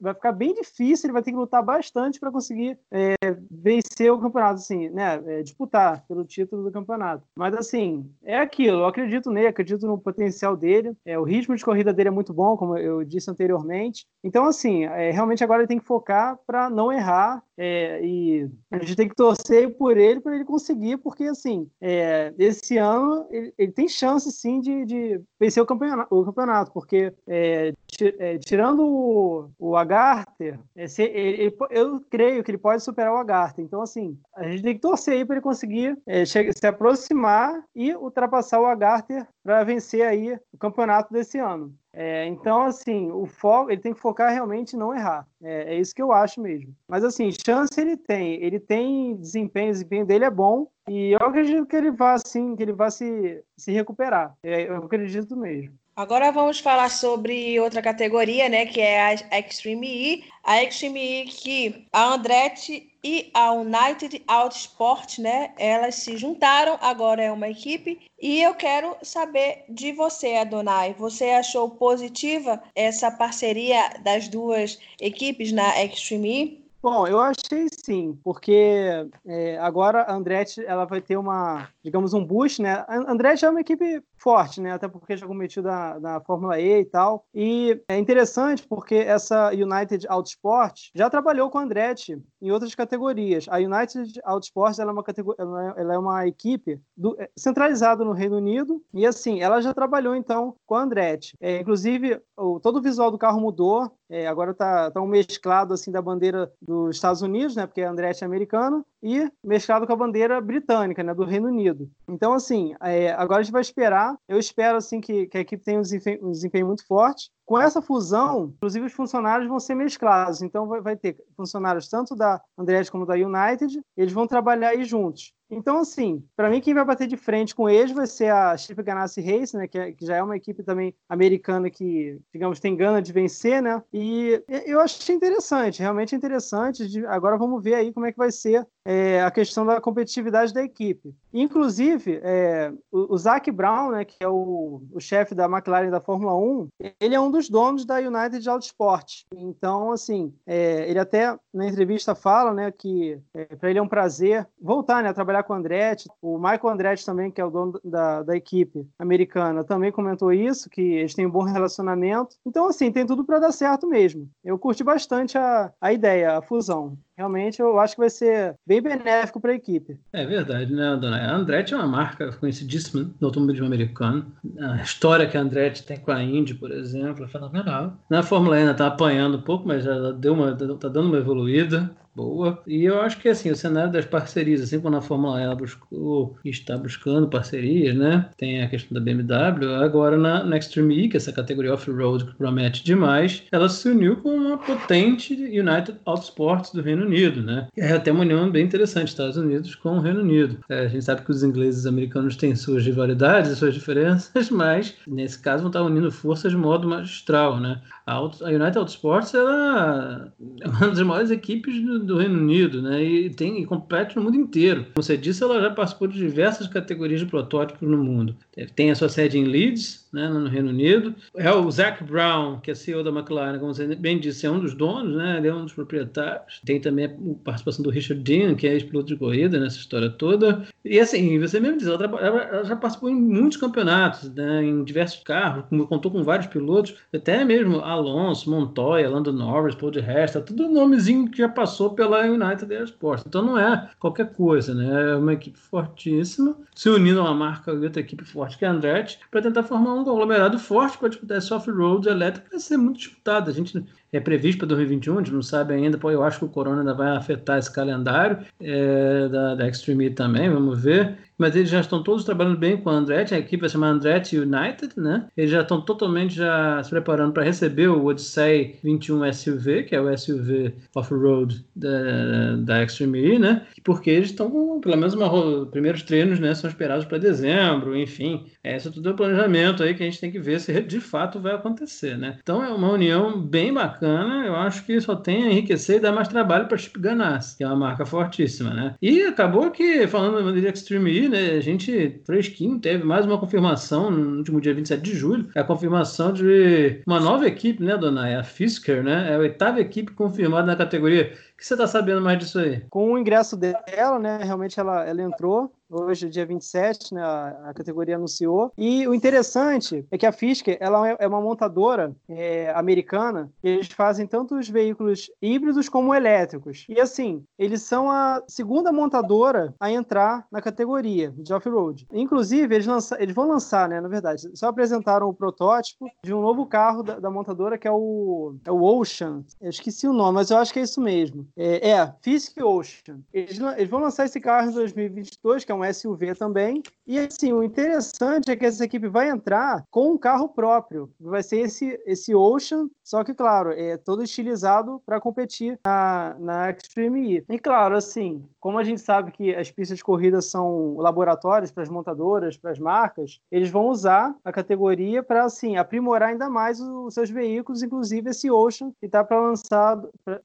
vai ficar bem difícil, ele vai ter que lutar bastante para conseguir é, vencer o campeonato, assim, né? É, disputar pelo título do campeonato. Mas assim, é aquilo, eu acredito nele, acredito no potencial dele, é, o ritmo de corrida dele é muito bom, como eu disse anteriormente. Então, assim, é, realmente agora ele tem que focar para não errar é, e a gente tem que torcer por ele para ele conseguir, porque assim, é, esse ano ele, ele, tem chance sim de, de vencer o campeonato, o campeonato porque é, é tirando o, o Agarther, é, se, ele, eu creio que ele pode superar o Agarther. Então, assim, a gente tem que torcer aí para ele conseguir é, se aproximar e ultrapassar o Agarther para vencer aí o campeonato desse ano. É, então, assim, o foco, ele tem que focar realmente em não errar. É, é, isso que eu acho mesmo. Mas, assim, chance ele tem. Ele tem desempenho, o desempenho dele é bom. E eu acredito que ele vá, assim, que ele vá se, se recuperar. É, eu acredito mesmo. Agora vamos falar sobre outra categoria, né, que é a Extreme E. A Extreme E que a Andretti e a United Autosport, né, elas se juntaram, agora é uma equipe. E eu quero saber de você, Adonai. Você achou positiva essa parceria das duas equipes na Extreme E? Bom, eu achei sim, porque é, agora a Andretti ela vai ter uma, digamos, um boost, né? A Andretti é uma equipe forte, né? Até porque já competiu na, na Fórmula E e tal. E é interessante porque essa United Autosport já trabalhou com a Andretti em outras categorias. A United Autosport ela é uma categoria, ela é uma equipe do, é, centralizada no Reino Unido e assim, ela já trabalhou então com a Andretti. É, inclusive, o, todo o visual do carro mudou. É, agora está tá um mesclado assim da bandeira dos Estados Unidos, né? Porque a Andretti é americana e mesclado com a bandeira britânica, né? Do Reino Unido. Então, assim, é, agora a gente vai esperar. Eu espero assim que, que a equipe tenha um desempenho, um desempenho muito forte. Com essa fusão, inclusive os funcionários vão ser mesclados. Então, vai, vai ter funcionários tanto da Andretti como da United. Eles vão trabalhar aí juntos. Então, assim, para mim, quem vai bater de frente com eles vai ser a Chip Ganassi Race, né, que, é, que, já é uma equipe também americana que, digamos, tem gana de vencer, né? E eu achei interessante, realmente interessante. Agora vamos ver aí como é que vai ser é, a questão da competitividade da equipe. Inclusive, é, o, o Zac Brown, né, que é o, o chefe da McLaren da Fórmula 1, ele é um dos donos da United Autosport. Então, assim, é, ele até na entrevista fala, né, que é, para ele é um prazer voltar, né, a trabalhar com o Andretti. O Michael Andretti também, que é o dono da, da equipe americana, também comentou isso, que eles têm um bom relacionamento. Então, assim, tem tudo para dar certo mesmo. Eu curti bastante a, a ideia, a fusão realmente eu acho que vai ser bem benéfico para a equipe. É verdade, né, dona? A Andretti é uma marca conhecidíssima no automobilismo americano. A história que a Andretti tem com a Indy, por exemplo, é fenomenal. Na Fórmula E ainda está apanhando um pouco, mas já deu uma, tá dando uma evoluída boa. E eu acho que assim, o cenário das parcerias, assim como na Fórmula E ela buscou está buscando parcerias, né? Tem a questão da BMW, agora na, na Extreme E, que é essa categoria off-road que promete demais, ela se uniu com uma potente United Autosports do Reino Unido, né? É até uma união bem interessante, Estados Unidos com o Reino Unido. É, a gente sabe que os ingleses e americanos têm suas rivalidades suas diferenças, mas nesse caso vão estar unindo forças de modo magistral, né? A, a United Autosports ela é uma das maiores equipes do, do Reino Unido, né? E tem e compete no mundo inteiro. Como você disse, ela já participou de diversas categorias de protótipos no mundo. Tem a sua sede em Leeds, né, no Reino Unido. É o Zac Brown, que é CEO da McLaren, como você bem disse, é um dos donos, né? Ele é um dos proprietários. Tem também a participação do Richard Dean, que é ex-piloto de corrida nessa história toda. E assim, você mesmo diz, ela, ela já participou em muitos campeonatos, né, em diversos carros, contou com vários pilotos, até mesmo Alonso, Montoya, Lando Norris, Paul de Resta, tudo nomezinho que já passou pela United Airsports. Então não é qualquer coisa, né? É uma equipe fortíssima, se unindo a uma marca outra equipe forte que é a Andretti, para tentar formar um conglomerado forte para disputar esse off-road elétrico, vai ser muito disputado. A gente é previsto para 2021, a gente não sabe ainda, pô, eu acho que o corona ainda vai afetar esse calendário é, da, da Extreme também, vamos ver mas eles já estão todos trabalhando bem com a Andretti, a equipe vai chamar Andretti United, né? Eles já estão totalmente já se preparando para receber o Odyssey 21 SUV, que é o SUV off-road da, da Extreme E, né? Porque eles estão, pelo menos, uma, primeiros treinos, né? São esperados para dezembro, enfim. É tudo um planejamento aí que a gente tem que ver se de fato vai acontecer, né? Então é uma união bem bacana, eu acho que só tem a enriquecer e dar mais trabalho para Chip Ganassi, que é uma marca fortíssima, né? E acabou que, falando de Extreme E, né, a gente, fresquinho, teve mais uma confirmação no último dia 27 de julho, é a confirmação de uma nova equipe, né, dona? É a Fisker, né? É a oitava equipe confirmada na categoria. Que você está sabendo mais disso aí? Com o ingresso dela, né, realmente ela, ela entrou hoje, dia 27, né, a, a categoria anunciou. E o interessante é que a Fisker ela é, é uma montadora é, americana e eles fazem tanto os veículos híbridos como elétricos. E assim, eles são a segunda montadora a entrar na categoria de off-road. Inclusive, eles, lança, eles vão lançar, né, na verdade, só apresentaram o protótipo de um novo carro da, da montadora que é o, é o Ocean. Eu esqueci o nome, mas eu acho que é isso mesmo. É, é Fisker Ocean. Eles, eles vão lançar esse carro em 2022, que é um SUV também. E assim, o interessante é que essa equipe vai entrar com um carro próprio. Vai ser esse, esse Ocean, só que, claro, é todo estilizado para competir na, na Extreme E. E claro, assim, como a gente sabe que as pistas de corrida são laboratórios para as montadoras, para as marcas, eles vão usar a categoria para assim aprimorar ainda mais os seus veículos, inclusive esse Ocean que está para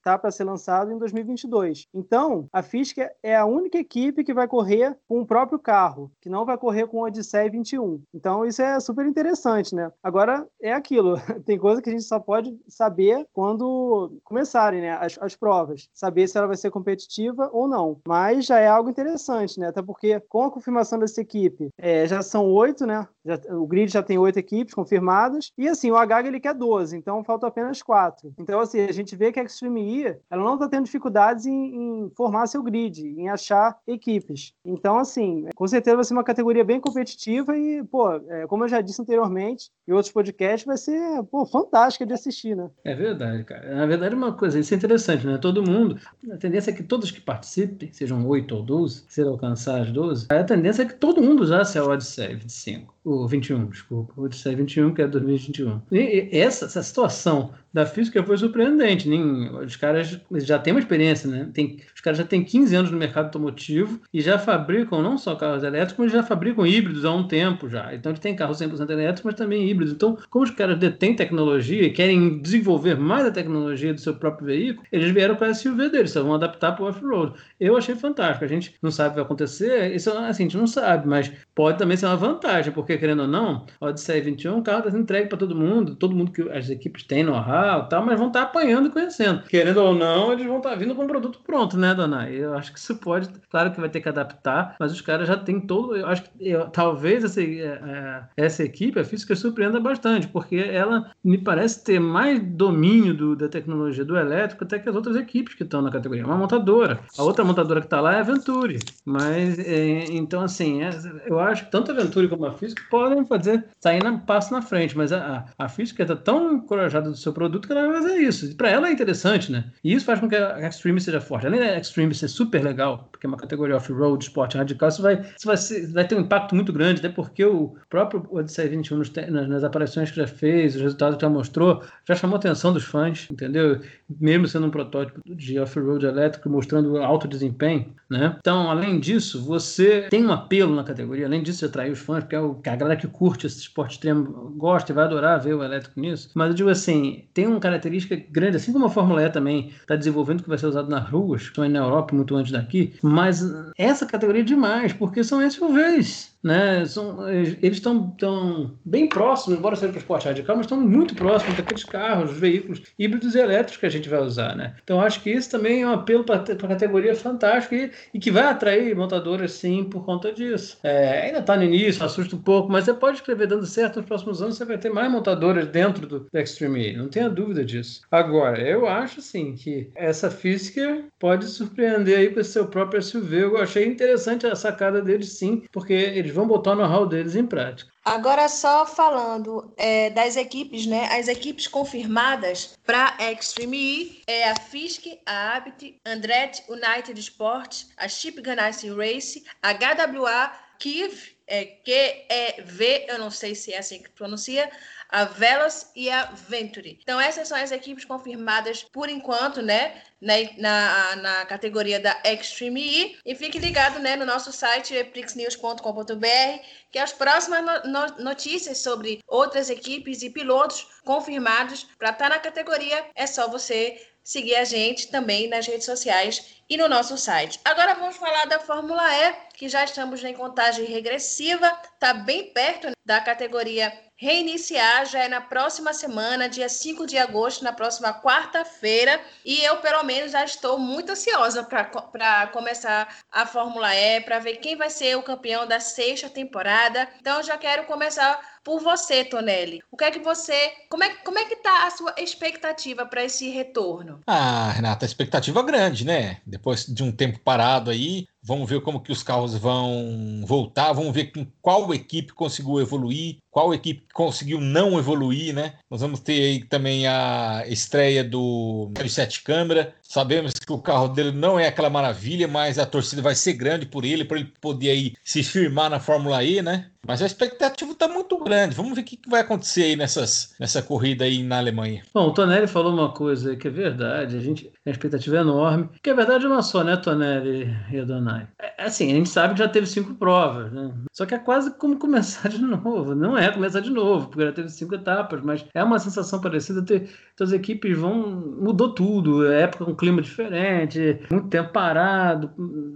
tá para ser lançado em 2022. Então, a Fisker é a única equipe que vai correr com próprio carro, que não vai correr com o Odyssey 21. Então isso é super interessante, né? Agora é aquilo, tem coisa que a gente só pode saber quando começarem, né, as, as provas, saber se ela vai ser competitiva ou não. Mas já é algo interessante, né? Até porque com a confirmação dessa equipe, é, já são oito, né? Já, o grid já tem oito equipes confirmadas e assim o HG ele quer 12, então faltam apenas quatro. Então assim a gente vê que a Extreme E ela não está tendo dificuldades em, em formar seu grid, em achar equipes. Então assim com certeza vai ser uma categoria bem competitiva e, pô, é, como eu já disse anteriormente, em outros podcasts, vai ser, pô, fantástica de assistir, né? É verdade, cara. Na verdade, uma coisa, isso é interessante, né? Todo mundo, a tendência é que todos que participem, sejam 8 ou 12, se alcançar as 12, a tendência é que todo mundo usasse a Odyssey 25 o 21, desculpa, o Odyssey 21, que é 2021. E, essa, essa situação da física foi surpreendente. Nem, os caras já têm uma experiência, né? Tem, os caras já têm 15 anos no mercado automotivo e já fabricam não só carros elétricos, mas já fabricam híbridos há um tempo já. Então eles têm carros 100% elétricos, mas também híbridos. Então, como os caras detêm tecnologia e querem desenvolver mais a tecnologia do seu próprio veículo, eles vieram com a SUV deles, só vão adaptar para o off-road. Eu achei fantástico. A gente não sabe o que vai acontecer, isso assim, a gente não sabe, mas pode também ser uma vantagem, porque querendo ou não, Odyssey 21 o carro está sendo entregue para todo mundo, todo mundo que as equipes têm know-how tal, mas vão estar tá apanhando e conhecendo. Querendo ou não, eles vão estar tá vindo com um produto pronto, né, dona? Eu acho que isso pode, claro que vai ter que adaptar, mas os caras já têm todo. Eu acho que eu, talvez essa, é, é, essa equipe, a física, surpreenda bastante, porque ela me parece ter mais domínio do, da tecnologia do elétrico até que as outras equipes que estão na categoria. Uma montadora. A outra montadora que está lá é a Venturi. Mas, é, então, assim, é, eu acho que tanto a Venturi como a física podem fazer, sair na, passo na frente, mas a, a física está tão encorajada do seu produto que ela vai fazer isso. Para ela é interessante, né? E isso faz com que a Extreme seja forte. Além da Extreme ser super legal, porque é uma categoria off-road, esporte radical, isso vai, isso vai, ser, vai ter um impacto muito grande, até porque o próprio Odyssey 21, nos, nas, nas aparições que já fez, os resultados que já mostrou, já chamou a atenção dos fãs, entendeu? Mesmo sendo um protótipo de off-road elétrico, mostrando alto desempenho, né? Então, além disso, você tem um apelo na categoria, além disso, atrair os fãs, porque é o, a galera que curte esse esporte extremo gosta e vai adorar ver o elétrico nisso. Mas eu digo assim, tem uma característica grande, assim como a Fórmula E também está desenvolvendo que vai ser usado nas ruas, estão na Europa muito antes daqui, mas essa categoria é demais, porque são SUVs. Né? São, eles estão tão bem próximos, embora seja para o esporte radical, mas estão muito próximos daqueles carros, veículos híbridos e elétricos que a gente vai usar, né? Então acho que isso também é um apelo para a categoria fantástico e, e, que vai atrair montadoras sim por conta disso. É, ainda está no início, assusta um pouco, mas você pode escrever dando certo nos próximos anos, você vai ter mais montadoras dentro do, do Extreme E, não tenha dúvida disso. Agora, eu acho sim que essa física pode surpreender aí com esse seu próprio SUV. Eu achei interessante a sacada deles sim, porque eles vão botar o know-how deles em prática. Agora, só falando é, das equipes, né? As equipes confirmadas para Extreme E é a Fisk, a Abit, Andretti United Sports, a Chip Ganassi Race, a HWA, Kiev, é, Q-E-V, eu não sei se é assim que pronuncia, a Velos e a Venturi. Então, essas são as equipes confirmadas por enquanto, né? Na, na, na categoria da Extreme E. E fique ligado né, no nosso site, prixnews.com.br, que as próximas no, notícias sobre outras equipes e pilotos confirmados para estar tá na categoria, é só você seguir a gente também nas redes sociais e no nosso site. Agora vamos falar da Fórmula E, que já estamos em contagem regressiva, está bem perto da categoria reiniciar, já é na próxima semana, dia 5 de agosto, na próxima quarta-feira, e eu, pelo menos, já estou muito ansiosa para começar a Fórmula E, para ver quem vai ser o campeão da sexta temporada. Então, já quero começar por você, Tonelli. O que é que você. Como é, como é que tá a sua expectativa para esse retorno? Ah, Renata, expectativa é grande, né? Depois de um tempo parado aí, vamos ver como que os carros vão voltar, vamos ver com qual equipe conseguiu evoluir, qual equipe conseguiu não evoluir, né? Nós vamos ter aí também a estreia do sete câmera. Sabemos que o carro dele não é aquela maravilha, mas a torcida vai ser grande por ele, para ele poder aí se firmar na Fórmula E, né? Mas a expectativa está muito grande. Vamos ver o que vai acontecer aí nessas, nessa corrida aí na Alemanha. Bom, o Tonelli falou uma coisa que é verdade. A gente a expectativa é enorme. Que é verdade é uma só, né, Tonelli e Adonai? É, assim, a gente sabe que já teve cinco provas, né? Só que é quase como começar de novo. Não é começar de novo, porque já teve cinco etapas, mas é uma sensação parecida. Ter, as equipes vão. Mudou tudo. É época com clima diferente, muito tempo parado.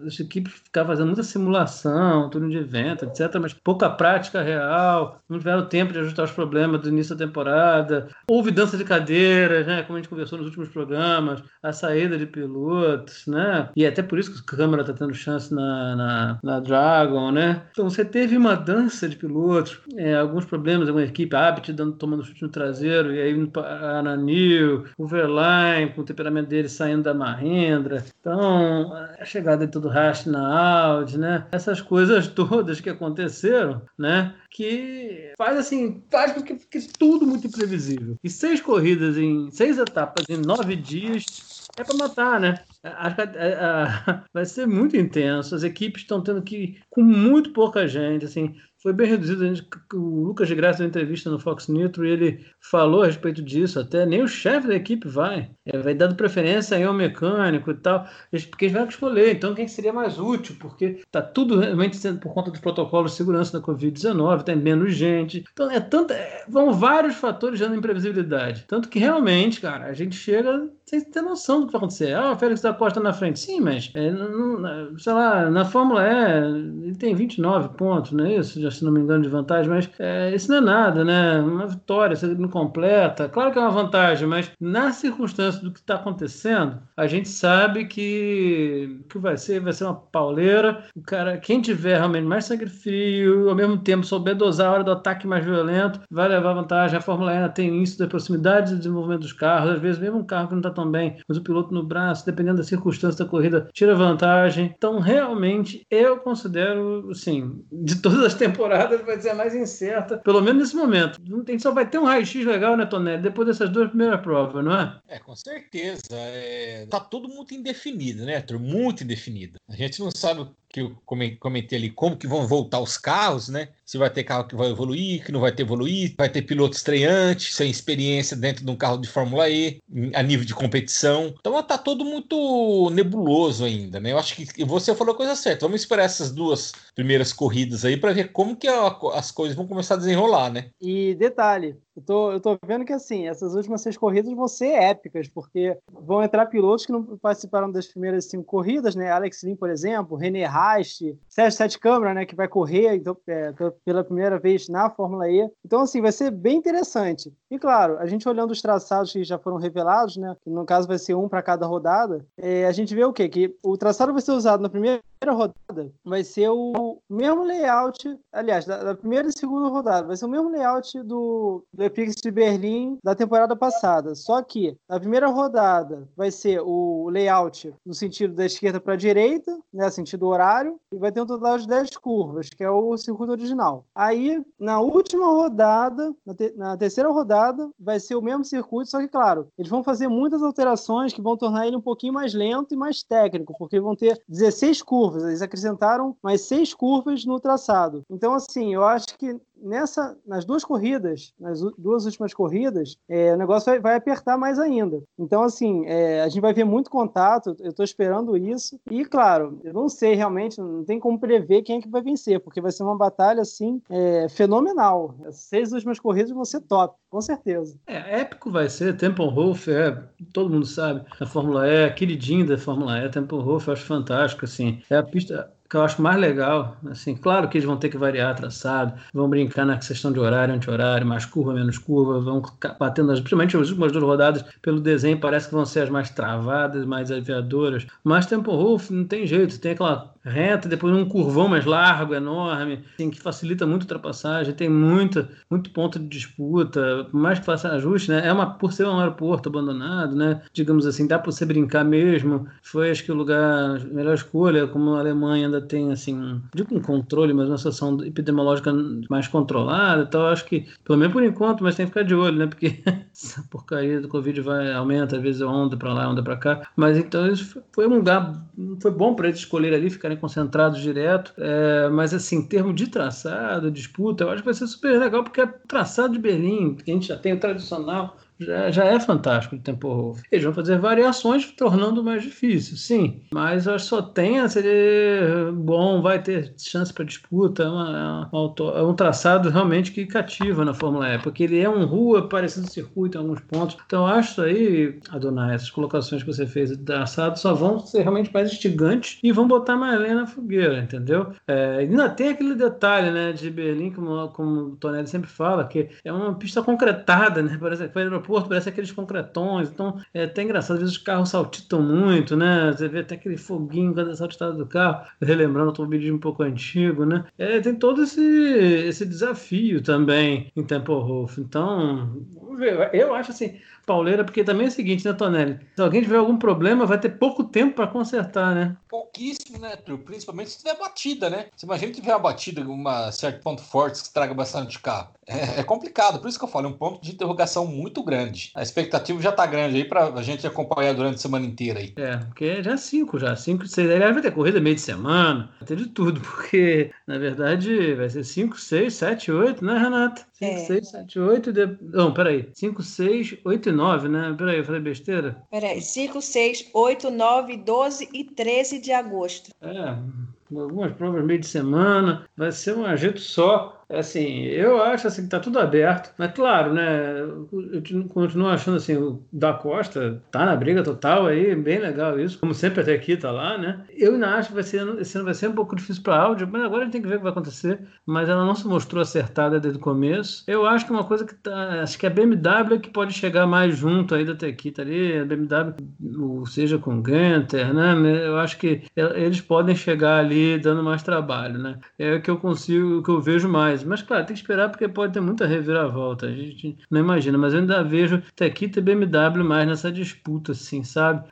As equipes ficavam fazendo muita simulação, turno de evento, etc. Mas pouca prática real. Não tiveram tempo de ajustar os problemas do início da temporada. Houve dança de cadeiras, né? Como a gente conversou nos últimos programas. A saída de pilotos, né? E é até por isso que a Câmara está tendo chance na, na, na, Dragon, né? Então você teve uma dança de pilotos, é, alguns problemas, alguma equipe, Abit dando, tomando chute no traseiro, e aí Ananil, o Verline, com o temperamento dele saindo da Mahindra. Então, a chegada de todo o Rast na Audi, né? Essas coisas todas que aconteceram, né? Que faz assim, faz com que fique tudo muito imprevisível. E seis corridas em seis etapas em nove dias é para matar, né? Acho que vai ser muito intenso. As equipes estão tendo que com muito pouca gente, assim, foi bem reduzido. O Lucas de Graça deu entrevista no Fox Nitro ele falou a respeito disso. Até nem o chefe da equipe vai. É, vai dando preferência aí ao mecânico e tal. Porque eles vão escolher. Então, quem seria mais útil? Porque está tudo realmente sendo por conta dos protocolos de segurança da Covid-19, tem menos gente. Então, é tanta. É, vão vários fatores gerando imprevisibilidade. Tanto que realmente, cara, a gente chega sem ter noção do que vai acontecer. Ah, o Félix da Costa na frente. Sim, mas, é, não, sei lá, na Fórmula E, ele tem 29 pontos, não é isso? Já se não me engano, de vantagem, mas é, isso não é nada, né? Uma vitória, você não completa. Claro que é uma vantagem, mas na circunstância do que está acontecendo, a gente sabe que que vai ser, vai ser uma pauleira. O cara, quem tiver realmente mais sangue frio, ao mesmo tempo souber dosar a hora do ataque mais violento, vai levar vantagem. A Fórmula E tem isso da proximidade do desenvolvimento dos carros, às vezes mesmo um carro que não está tão bem, mas o piloto no braço, dependendo da circunstância da corrida, tira vantagem. Então, realmente, eu considero, assim, de todas as temporadas temporada vai ser a mais incerta, pelo menos nesse momento. A gente só vai ter um raio-x legal, né, Tonelli? Depois dessas duas primeiras provas, não é? É, com certeza. É... Tá tudo muito indefinido, né, Arthur? Muito indefinido. A gente não sabe que eu comentei ali, como que vão voltar os carros, né? Se vai ter carro que vai evoluir, que não vai ter evoluir, vai ter piloto estreante, sem experiência dentro de um carro de Fórmula E, a nível de competição. Então tá todo muito nebuloso ainda, né? Eu acho que você falou a coisa certa. Vamos esperar essas duas primeiras corridas aí para ver como que a, as coisas vão começar a desenrolar, né? E detalhe, eu tô, eu tô vendo que assim, essas últimas seis corridas vão ser épicas, porque vão entrar pilotos que não participaram das primeiras cinco corridas, né? Alex Lin, por exemplo, René Haas, Rast, Sérgio Sete Câmara, né, que vai correr então, é, pela primeira vez na Fórmula E. Então, assim, vai ser bem interessante. E claro, a gente olhando os traçados que já foram revelados, né, que no caso vai ser um para cada rodada, é, a gente vê o quê? Que o traçado vai ser usado na primeira rodada, vai ser o mesmo layout, aliás, da, da primeira e segunda rodada, vai ser o mesmo layout do, do Epix de Berlim da temporada passada. Só que na primeira rodada vai ser o layout no sentido da esquerda para a direita, né, sentido horário, e vai ter um total de 10 curvas, que é o circuito original. Aí, na última rodada, na, te, na terceira rodada, vai ser o mesmo circuito, só que, claro, eles vão fazer muitas alterações que vão tornar ele um pouquinho mais lento e mais técnico, porque vão ter 16 curvas, eles acrescentaram mais seis curvas no traçado. Então, assim, eu acho que nessa, nas duas corridas, nas duas últimas corridas, é, o negócio vai, vai, apertar mais ainda. Então, assim, é, a gente vai ver muito contato, eu estou esperando isso. E, claro, eu não sei realmente, não tem como prever quem é que vai vencer, porque vai ser uma batalha, assim, é, fenomenal. As seis últimas corridas vão ser top, com certeza. É, épico vai ser, Tempelhof, é, todo mundo sabe, a Fórmula E, queridinho da Fórmula E, Tempelhof, eu acho fantástico, assim, é a pista que eu acho mais legal, assim, claro que eles vão ter que variar traçado, vão brincar na questão de horário, anti-horário, mais curva, menos curva, vão batendo, as, principalmente as últimas duas rodadas, pelo desenho, parece que vão ser as mais travadas, mais aviadoras, mas Tempo Wolf não tem jeito, tem aquela reta, depois um curvão mais largo, enorme, assim, que facilita muito a ultrapassagem, tem muita, muito ponto de disputa, mais que faça ajuste, né? É uma, por ser um aeroporto abandonado, né? Digamos assim, dá para você brincar mesmo. Foi, acho que o lugar, a melhor escolha, como a Alemanha ainda tem, assim, digo um controle, mas uma situação epidemiológica mais controlada, então acho que, pelo menos por enquanto, mas tem que ficar de olho, né? Porque essa porcaria do Covid vai, aumenta, às vezes onda para lá, onda para cá. Mas então isso foi um lugar, foi bom para eles escolher ali, ficarem concentrados direto. É, mas assim, em termos de traçado, disputa, eu acho que vai ser super legal, porque é traçado de Berlim, que a gente já tem o tradicional já, já é fantástico o tempo Eles vão fazer variações, tornando mais difícil, sim. Mas eu só tem a ser bom, vai ter chance para disputa. É, uma, é, uma, é, um traçado realmente que cativa na Fórmula E, porque ele é um rua parecido circuito em alguns pontos. Então eu acho isso aí, Adonai, essas colocações que você fez de traçado só vão ser realmente mais instigantes e vão botar mais lenha na fogueira, entendeu? É, ainda tem aquele detalhe, né, de Berlim, como, como o Tonelli sempre fala, que é uma pista concretada, né? Parece que foi aeroporto, parece aqueles concretões. Então é até engraçado, às vezes os carros saltitam muito, né? Você vê até aquele foguinho quando é saltitado do carro, relembrando o automobilismo um pouco antigo, né? É, tem todo esse, esse desafio também em Tempelhof. Então, vamos ver. Eu acho assim, pauleira, porque também é o seguinte, né, Tonelli? Se alguém tiver algum problema, vai ter pouco tempo para consertar, né? Pouquíssimo, né, Principalmente se tiver batida, né? Se imagina que tiver uma batida um certo ponto forte que estraga bastante carro. É, é, complicado, por isso que eu falo, é um ponto de interrogação muito grande. A expectativa já tá grande aí para a gente acompanhar durante a semana inteira aí. É, porque já é cinco, já. Cinco, seis. Aliás, vai ter corrida meio de semana, vai ter de tudo, porque na verdade vai ser cinco, seis, sete, oito, né, Renata? 5, 6, 7, 8. De... Não, peraí. 5, 6, 8 e 9, né? Peraí, eu falei besteira? Peraí. 5, 6, 8, 9, 12 e 13 de agosto. É, algumas provas meio de semana. Vai ser um ajeito só. Assim, eu acho assim que tá tudo aberto. Mas claro, né? Eu continuo achando assim, o da Costa tá na briga total aí, bem legal isso. Como sempre até aqui tá lá, né? Eu ainda acho que vai ser, esse ano vai ser um pouco difícil para áudio, mas agora a gente tem que ver o que vai acontecer. Mas ela não se mostrou acertada desde o começo. Eu acho que é uma coisa que tá. Acho que a BMW é que pode chegar mais junto aí da Tequita ali. A BMW, ou seja, com o Gunter, né? Eu acho que eles podem chegar ali dando mais trabalho, né? É o que eu consigo, o que eu vejo mais. Mas, claro, tem que esperar porque pode ter muita reviravolta. A gente não imagina, mas eu ainda vejo Tequita e BMW mais nessa disputa, assim, sabe?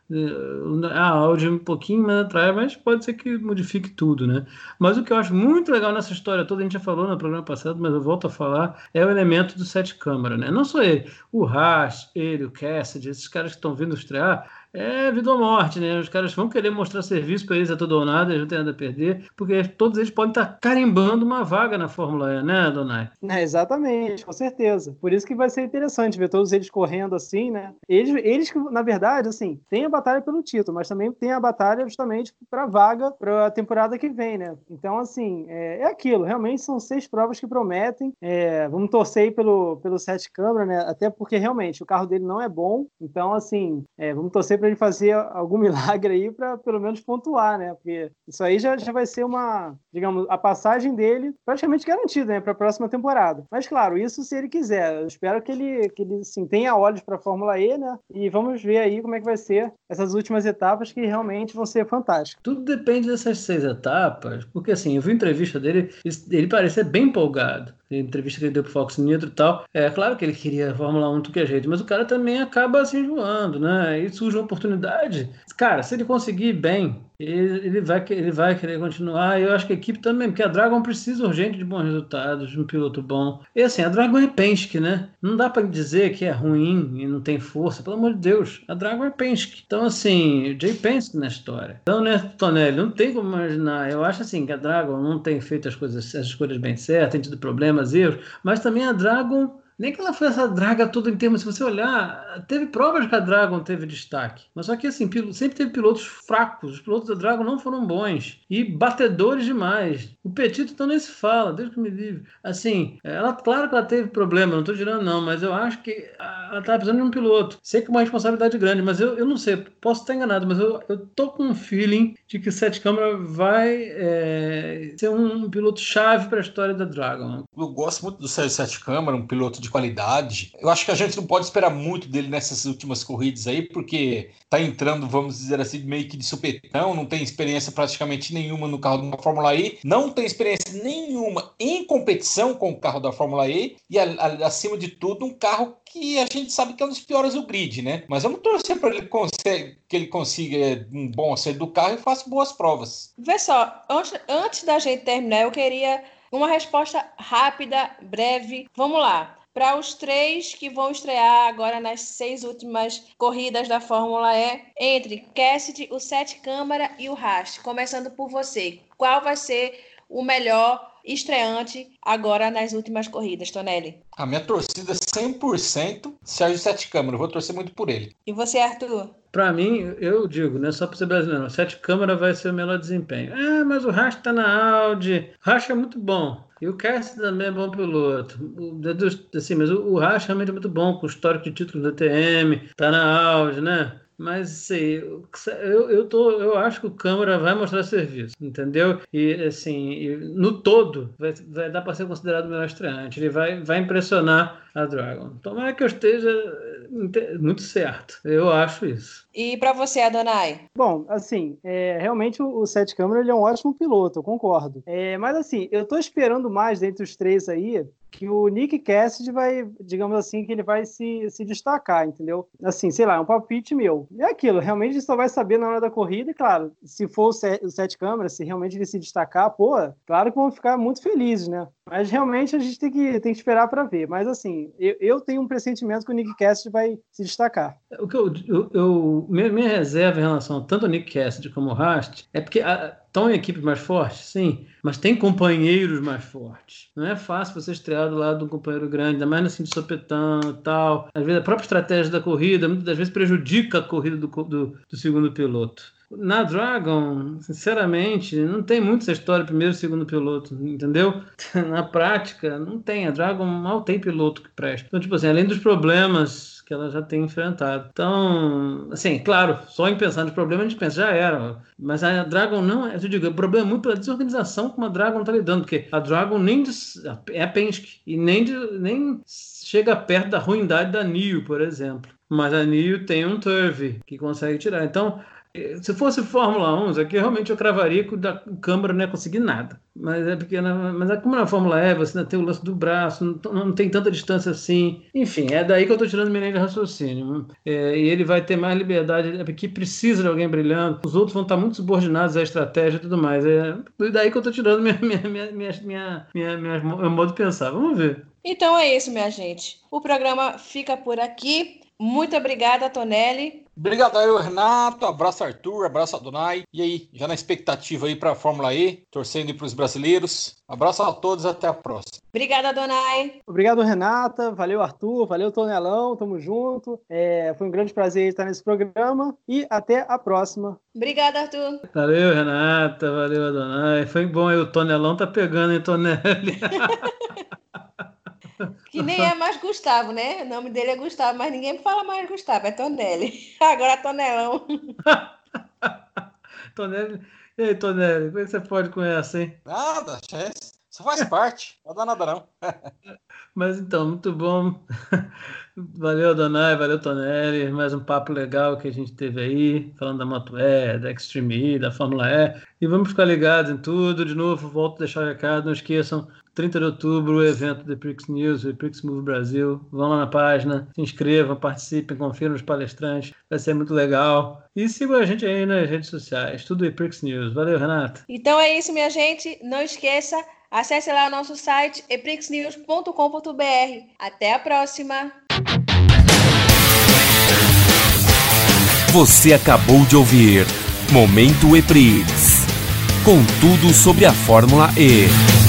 A Audi um pouquinho mais atrás, mas pode ser que modifique tudo, né? Mas o que eu acho muito legal nessa história toda, a gente já falou no programa passado, mas eu volto a falar, é o elemento do sete câmara, né? Não só ele, o Haas, ele, o Cassidy, esses caras que estão vindo estrear, é vida ou morte, né? Os caras vão querer mostrar serviço para eles a todo ou nada, eles não têm nada a perder, porque todos eles podem estar carimbando uma vaga na Fórmula E, né, Donai? É, exatamente, com certeza. Por isso que vai ser interessante ver todos eles correndo assim, né? Eles, eles na verdade, assim, tem a batalha pelo título, mas também tem a batalha justamente para vaga para a temporada que vem, né? Então, assim, é, é, aquilo. Realmente são seis provas que prometem. É, vamos torcer aí pelo, pelo sete câmara, né? Até porque realmente o carro dele não é bom. Então, assim, é, vamos torcer para ele fazer algum milagre aí para pelo menos pontuar, né? Porque isso aí já, já vai ser uma, digamos, a passagem dele praticamente garantida, né, para a próxima temporada. Mas claro, isso se ele quiser. Eu espero que ele, que ele sim, tenha olhos para a Fórmula E, né? E vamos ver aí como é que vai ser essas últimas etapas que realmente vão ser fantásticas. Tudo depende dessas seis etapas, porque assim, eu vi entrevista dele, ele parecia bem empolgado entrevista que ele deu pro Fox Nitro e tal. É claro que ele queria a Fórmula 1 do que a gente, mas o cara também acaba se enjoando, né? E surge uma oportunidade. Cara, se ele conseguir bem, ele, ele, vai, ele vai querer continuar. Eu acho que a equipe também, porque a Dragon precisa urgente de bons resultados, de um piloto bom. E assim, a Dragon é Penske, né? Não dá para dizer que é ruim e não tem força, pelo amor de Deus. A Dragon é Penske. Então, assim, Jay Penske na história. Então, né, Tonelli, não tem como imaginar. Eu acho assim que a Dragon não tem feito as coisas, as escolhas bem certas, tem tido problemas, erros, mas também a Dragon nem que ela foi essa draga toda em termos, se você olhar, teve provas que a Dragon teve destaque. Mas só que assim, sempre teve pilotos fracos. Os pilotos da Dragon não foram bons. E batedores demais. O Petito então nem se fala, desde que me livre. Assim, ela, claro que ela teve problema, não estou tirando não, mas eu acho que ela estava precisando de um piloto. Sei que é uma responsabilidade grande, mas eu, eu não sei, posso estar enganado, mas eu, eu tô com um feeling de que o Sete Câmara vai é, ser um piloto chave para a história da Dragon. Eu gosto muito do Sete Câmara, um piloto de qualidade. Eu acho que a gente não pode esperar muito dele nessas últimas corridas aí, porque tá entrando, vamos dizer assim, meio que de supetão, não tem experiência praticamente nenhuma no carro da Fórmula E, não tem experiência nenhuma em competição com o carro da Fórmula E e acima de tudo um carro que a gente sabe que é um dos piores do grid, né? Mas vamos torcer para ele que ele consiga um bom acerto do carro e faça boas provas. Vê só, antes, antes da gente terminar, eu queria uma resposta rápida, breve. Vamos lá para os três que vão estrear agora nas seis últimas corridas da Fórmula E, entre Cassidy, o Sete Câmara e o Rast. Começando por você, qual vai ser o melhor estreante agora nas últimas corridas, Tonelli? A minha torcida 100% Sérgio Sete Câmara. Eu vou torcer muito por ele. E você, Arthur? Para mim, eu digo, né, só para ser brasileiro, Sete Câmara vai ser o melhor desempenho. É, mas o Rast está na Audi. O Rast é muito bom. E o Cassidy também é bom piloto. O, assim, mas o, o Racha realmente é muito bom, com histórico de títulos da TM, tá na Audi, né? Mas sei, eu, eu, tô, eu acho que o Câmara vai mostrar serviço, entendeu? E assim, no todo, vai, vai dar para ser considerado o melhor estreante. Ele vai, vai impressionar a Dragon. Tomara que eu esteja muito certo. Eu acho isso. E para você, Adonai? Bom, assim, é, realmente o, o Sete Câmara ele é um ótimo piloto, eu concordo. É, mas assim, eu estou esperando mais dentre os três aí que o Nick Cassidy vai, digamos assim, que ele vai se, se destacar, entendeu? Assim, sei lá, é um palpite meu. É aquilo, realmente só vai saber na hora da corrida, e claro, se for o, set, o sete câmeras, se realmente ele se destacar, pô, claro que vão ficar muito felizes, né? Mas realmente a gente tem que, tem que esperar para ver. Mas assim, eu, eu, tenho um pressentimento que o Nick Cassidy vai se destacar. O que eu, eu, eu minha, minha, reserva em relação tanto ao Nick Cassidy como ao Rast é porque a, estão em equipes mais fortes, sim, mas tem companheiros mais fortes. Não é fácil você estrear do lado de um companheiro grande, ainda mais assim de sopetão e tal. Às vezes a própria estratégia da corrida muitas vezes prejudica a corrida do, do, do segundo piloto. Na Dragon, sinceramente, não tem muito essa história primeiro e segundo piloto, entendeu? Na prática, não tem. A Dragon mal tem piloto que presta. Então, tipo assim, além dos problemas que ela já tem enfrentado. Então, assim, claro, só em pensar nos problemas a gente pensa, já era. Mas a Dragon não, eu digo, o problema é muito pela desorganização como a Dragon está lidando, porque a Dragon nem é a Penske e nem, de, nem chega perto da ruindade da NIO, por exemplo. Mas a NIO tem um Turvey que consegue tirar. Então, se fosse Fórmula 1, aqui realmente eu cravaria que o Câmara não ia conseguir nada. Mas é porque na, mas é como na Fórmula E, você ainda tem o lance do braço, não, não tem tanta distância assim. Enfim, é daí que eu estou tirando minha linha de raciocínio. É, e ele vai ter mais liberdade, é porque precisa de alguém brilhando. Os outros vão estar muito subordinados à estratégia e tudo mais. É daí que eu estou tirando minha, minha, minha, minha, minha, minha, minha, meu modo de pensar. Vamos ver. Então é isso, minha gente. O programa fica por aqui. Muito obrigada, Tonelli. Obrigado aí, Renato. Abraço, Arthur. Abraço, Adonai. E aí, já na expectativa aí para a Fórmula E, torcendo para os brasileiros. Abraço a todos, até a próxima. Obrigada, Adonai. Obrigado, Renata. Valeu, Arthur. Valeu, Tonelão. Tamo junto. É, foi um grande prazer estar nesse programa e até a próxima. Obrigada, Arthur. Valeu, Renata. Valeu, Adonai. Foi bom aí. O Tonelão tá pegando, hein, Tonelli? Que nem é mais Gustavo, né? O nome dele é Gustavo, mas ninguém fala mais Gustavo, é Tonelli. Agora é Tonelão. Tonelli. E aí, Tonelli, como é que você pode com essa, hein? Nada, isso faz parte. Não dá nada, não. Mas então, muito bom. Valeu, Donai, valeu, Tonelli. Mais um papo legal que a gente teve aí, falando da Moto E, da Extreme E, da Fórmula E. E vamos ficar ligados em tudo. De novo, volto a deixar o recado, não esqueçam. 30 de outubro, o evento do Prix News, o Prix Move Brasil. Vão lá na página, se inscrevam, participem, confiram nos palestrantes, vai ser muito legal. E sigam a gente aí nas redes sociais, tudo Prix News. Valeu, Renato. Então é isso, minha gente. Não esqueça, acesse lá o nosso site eprixnews.com.br. Até a próxima! Você acabou de ouvir Momento EPRIX com tudo sobre a Fórmula E.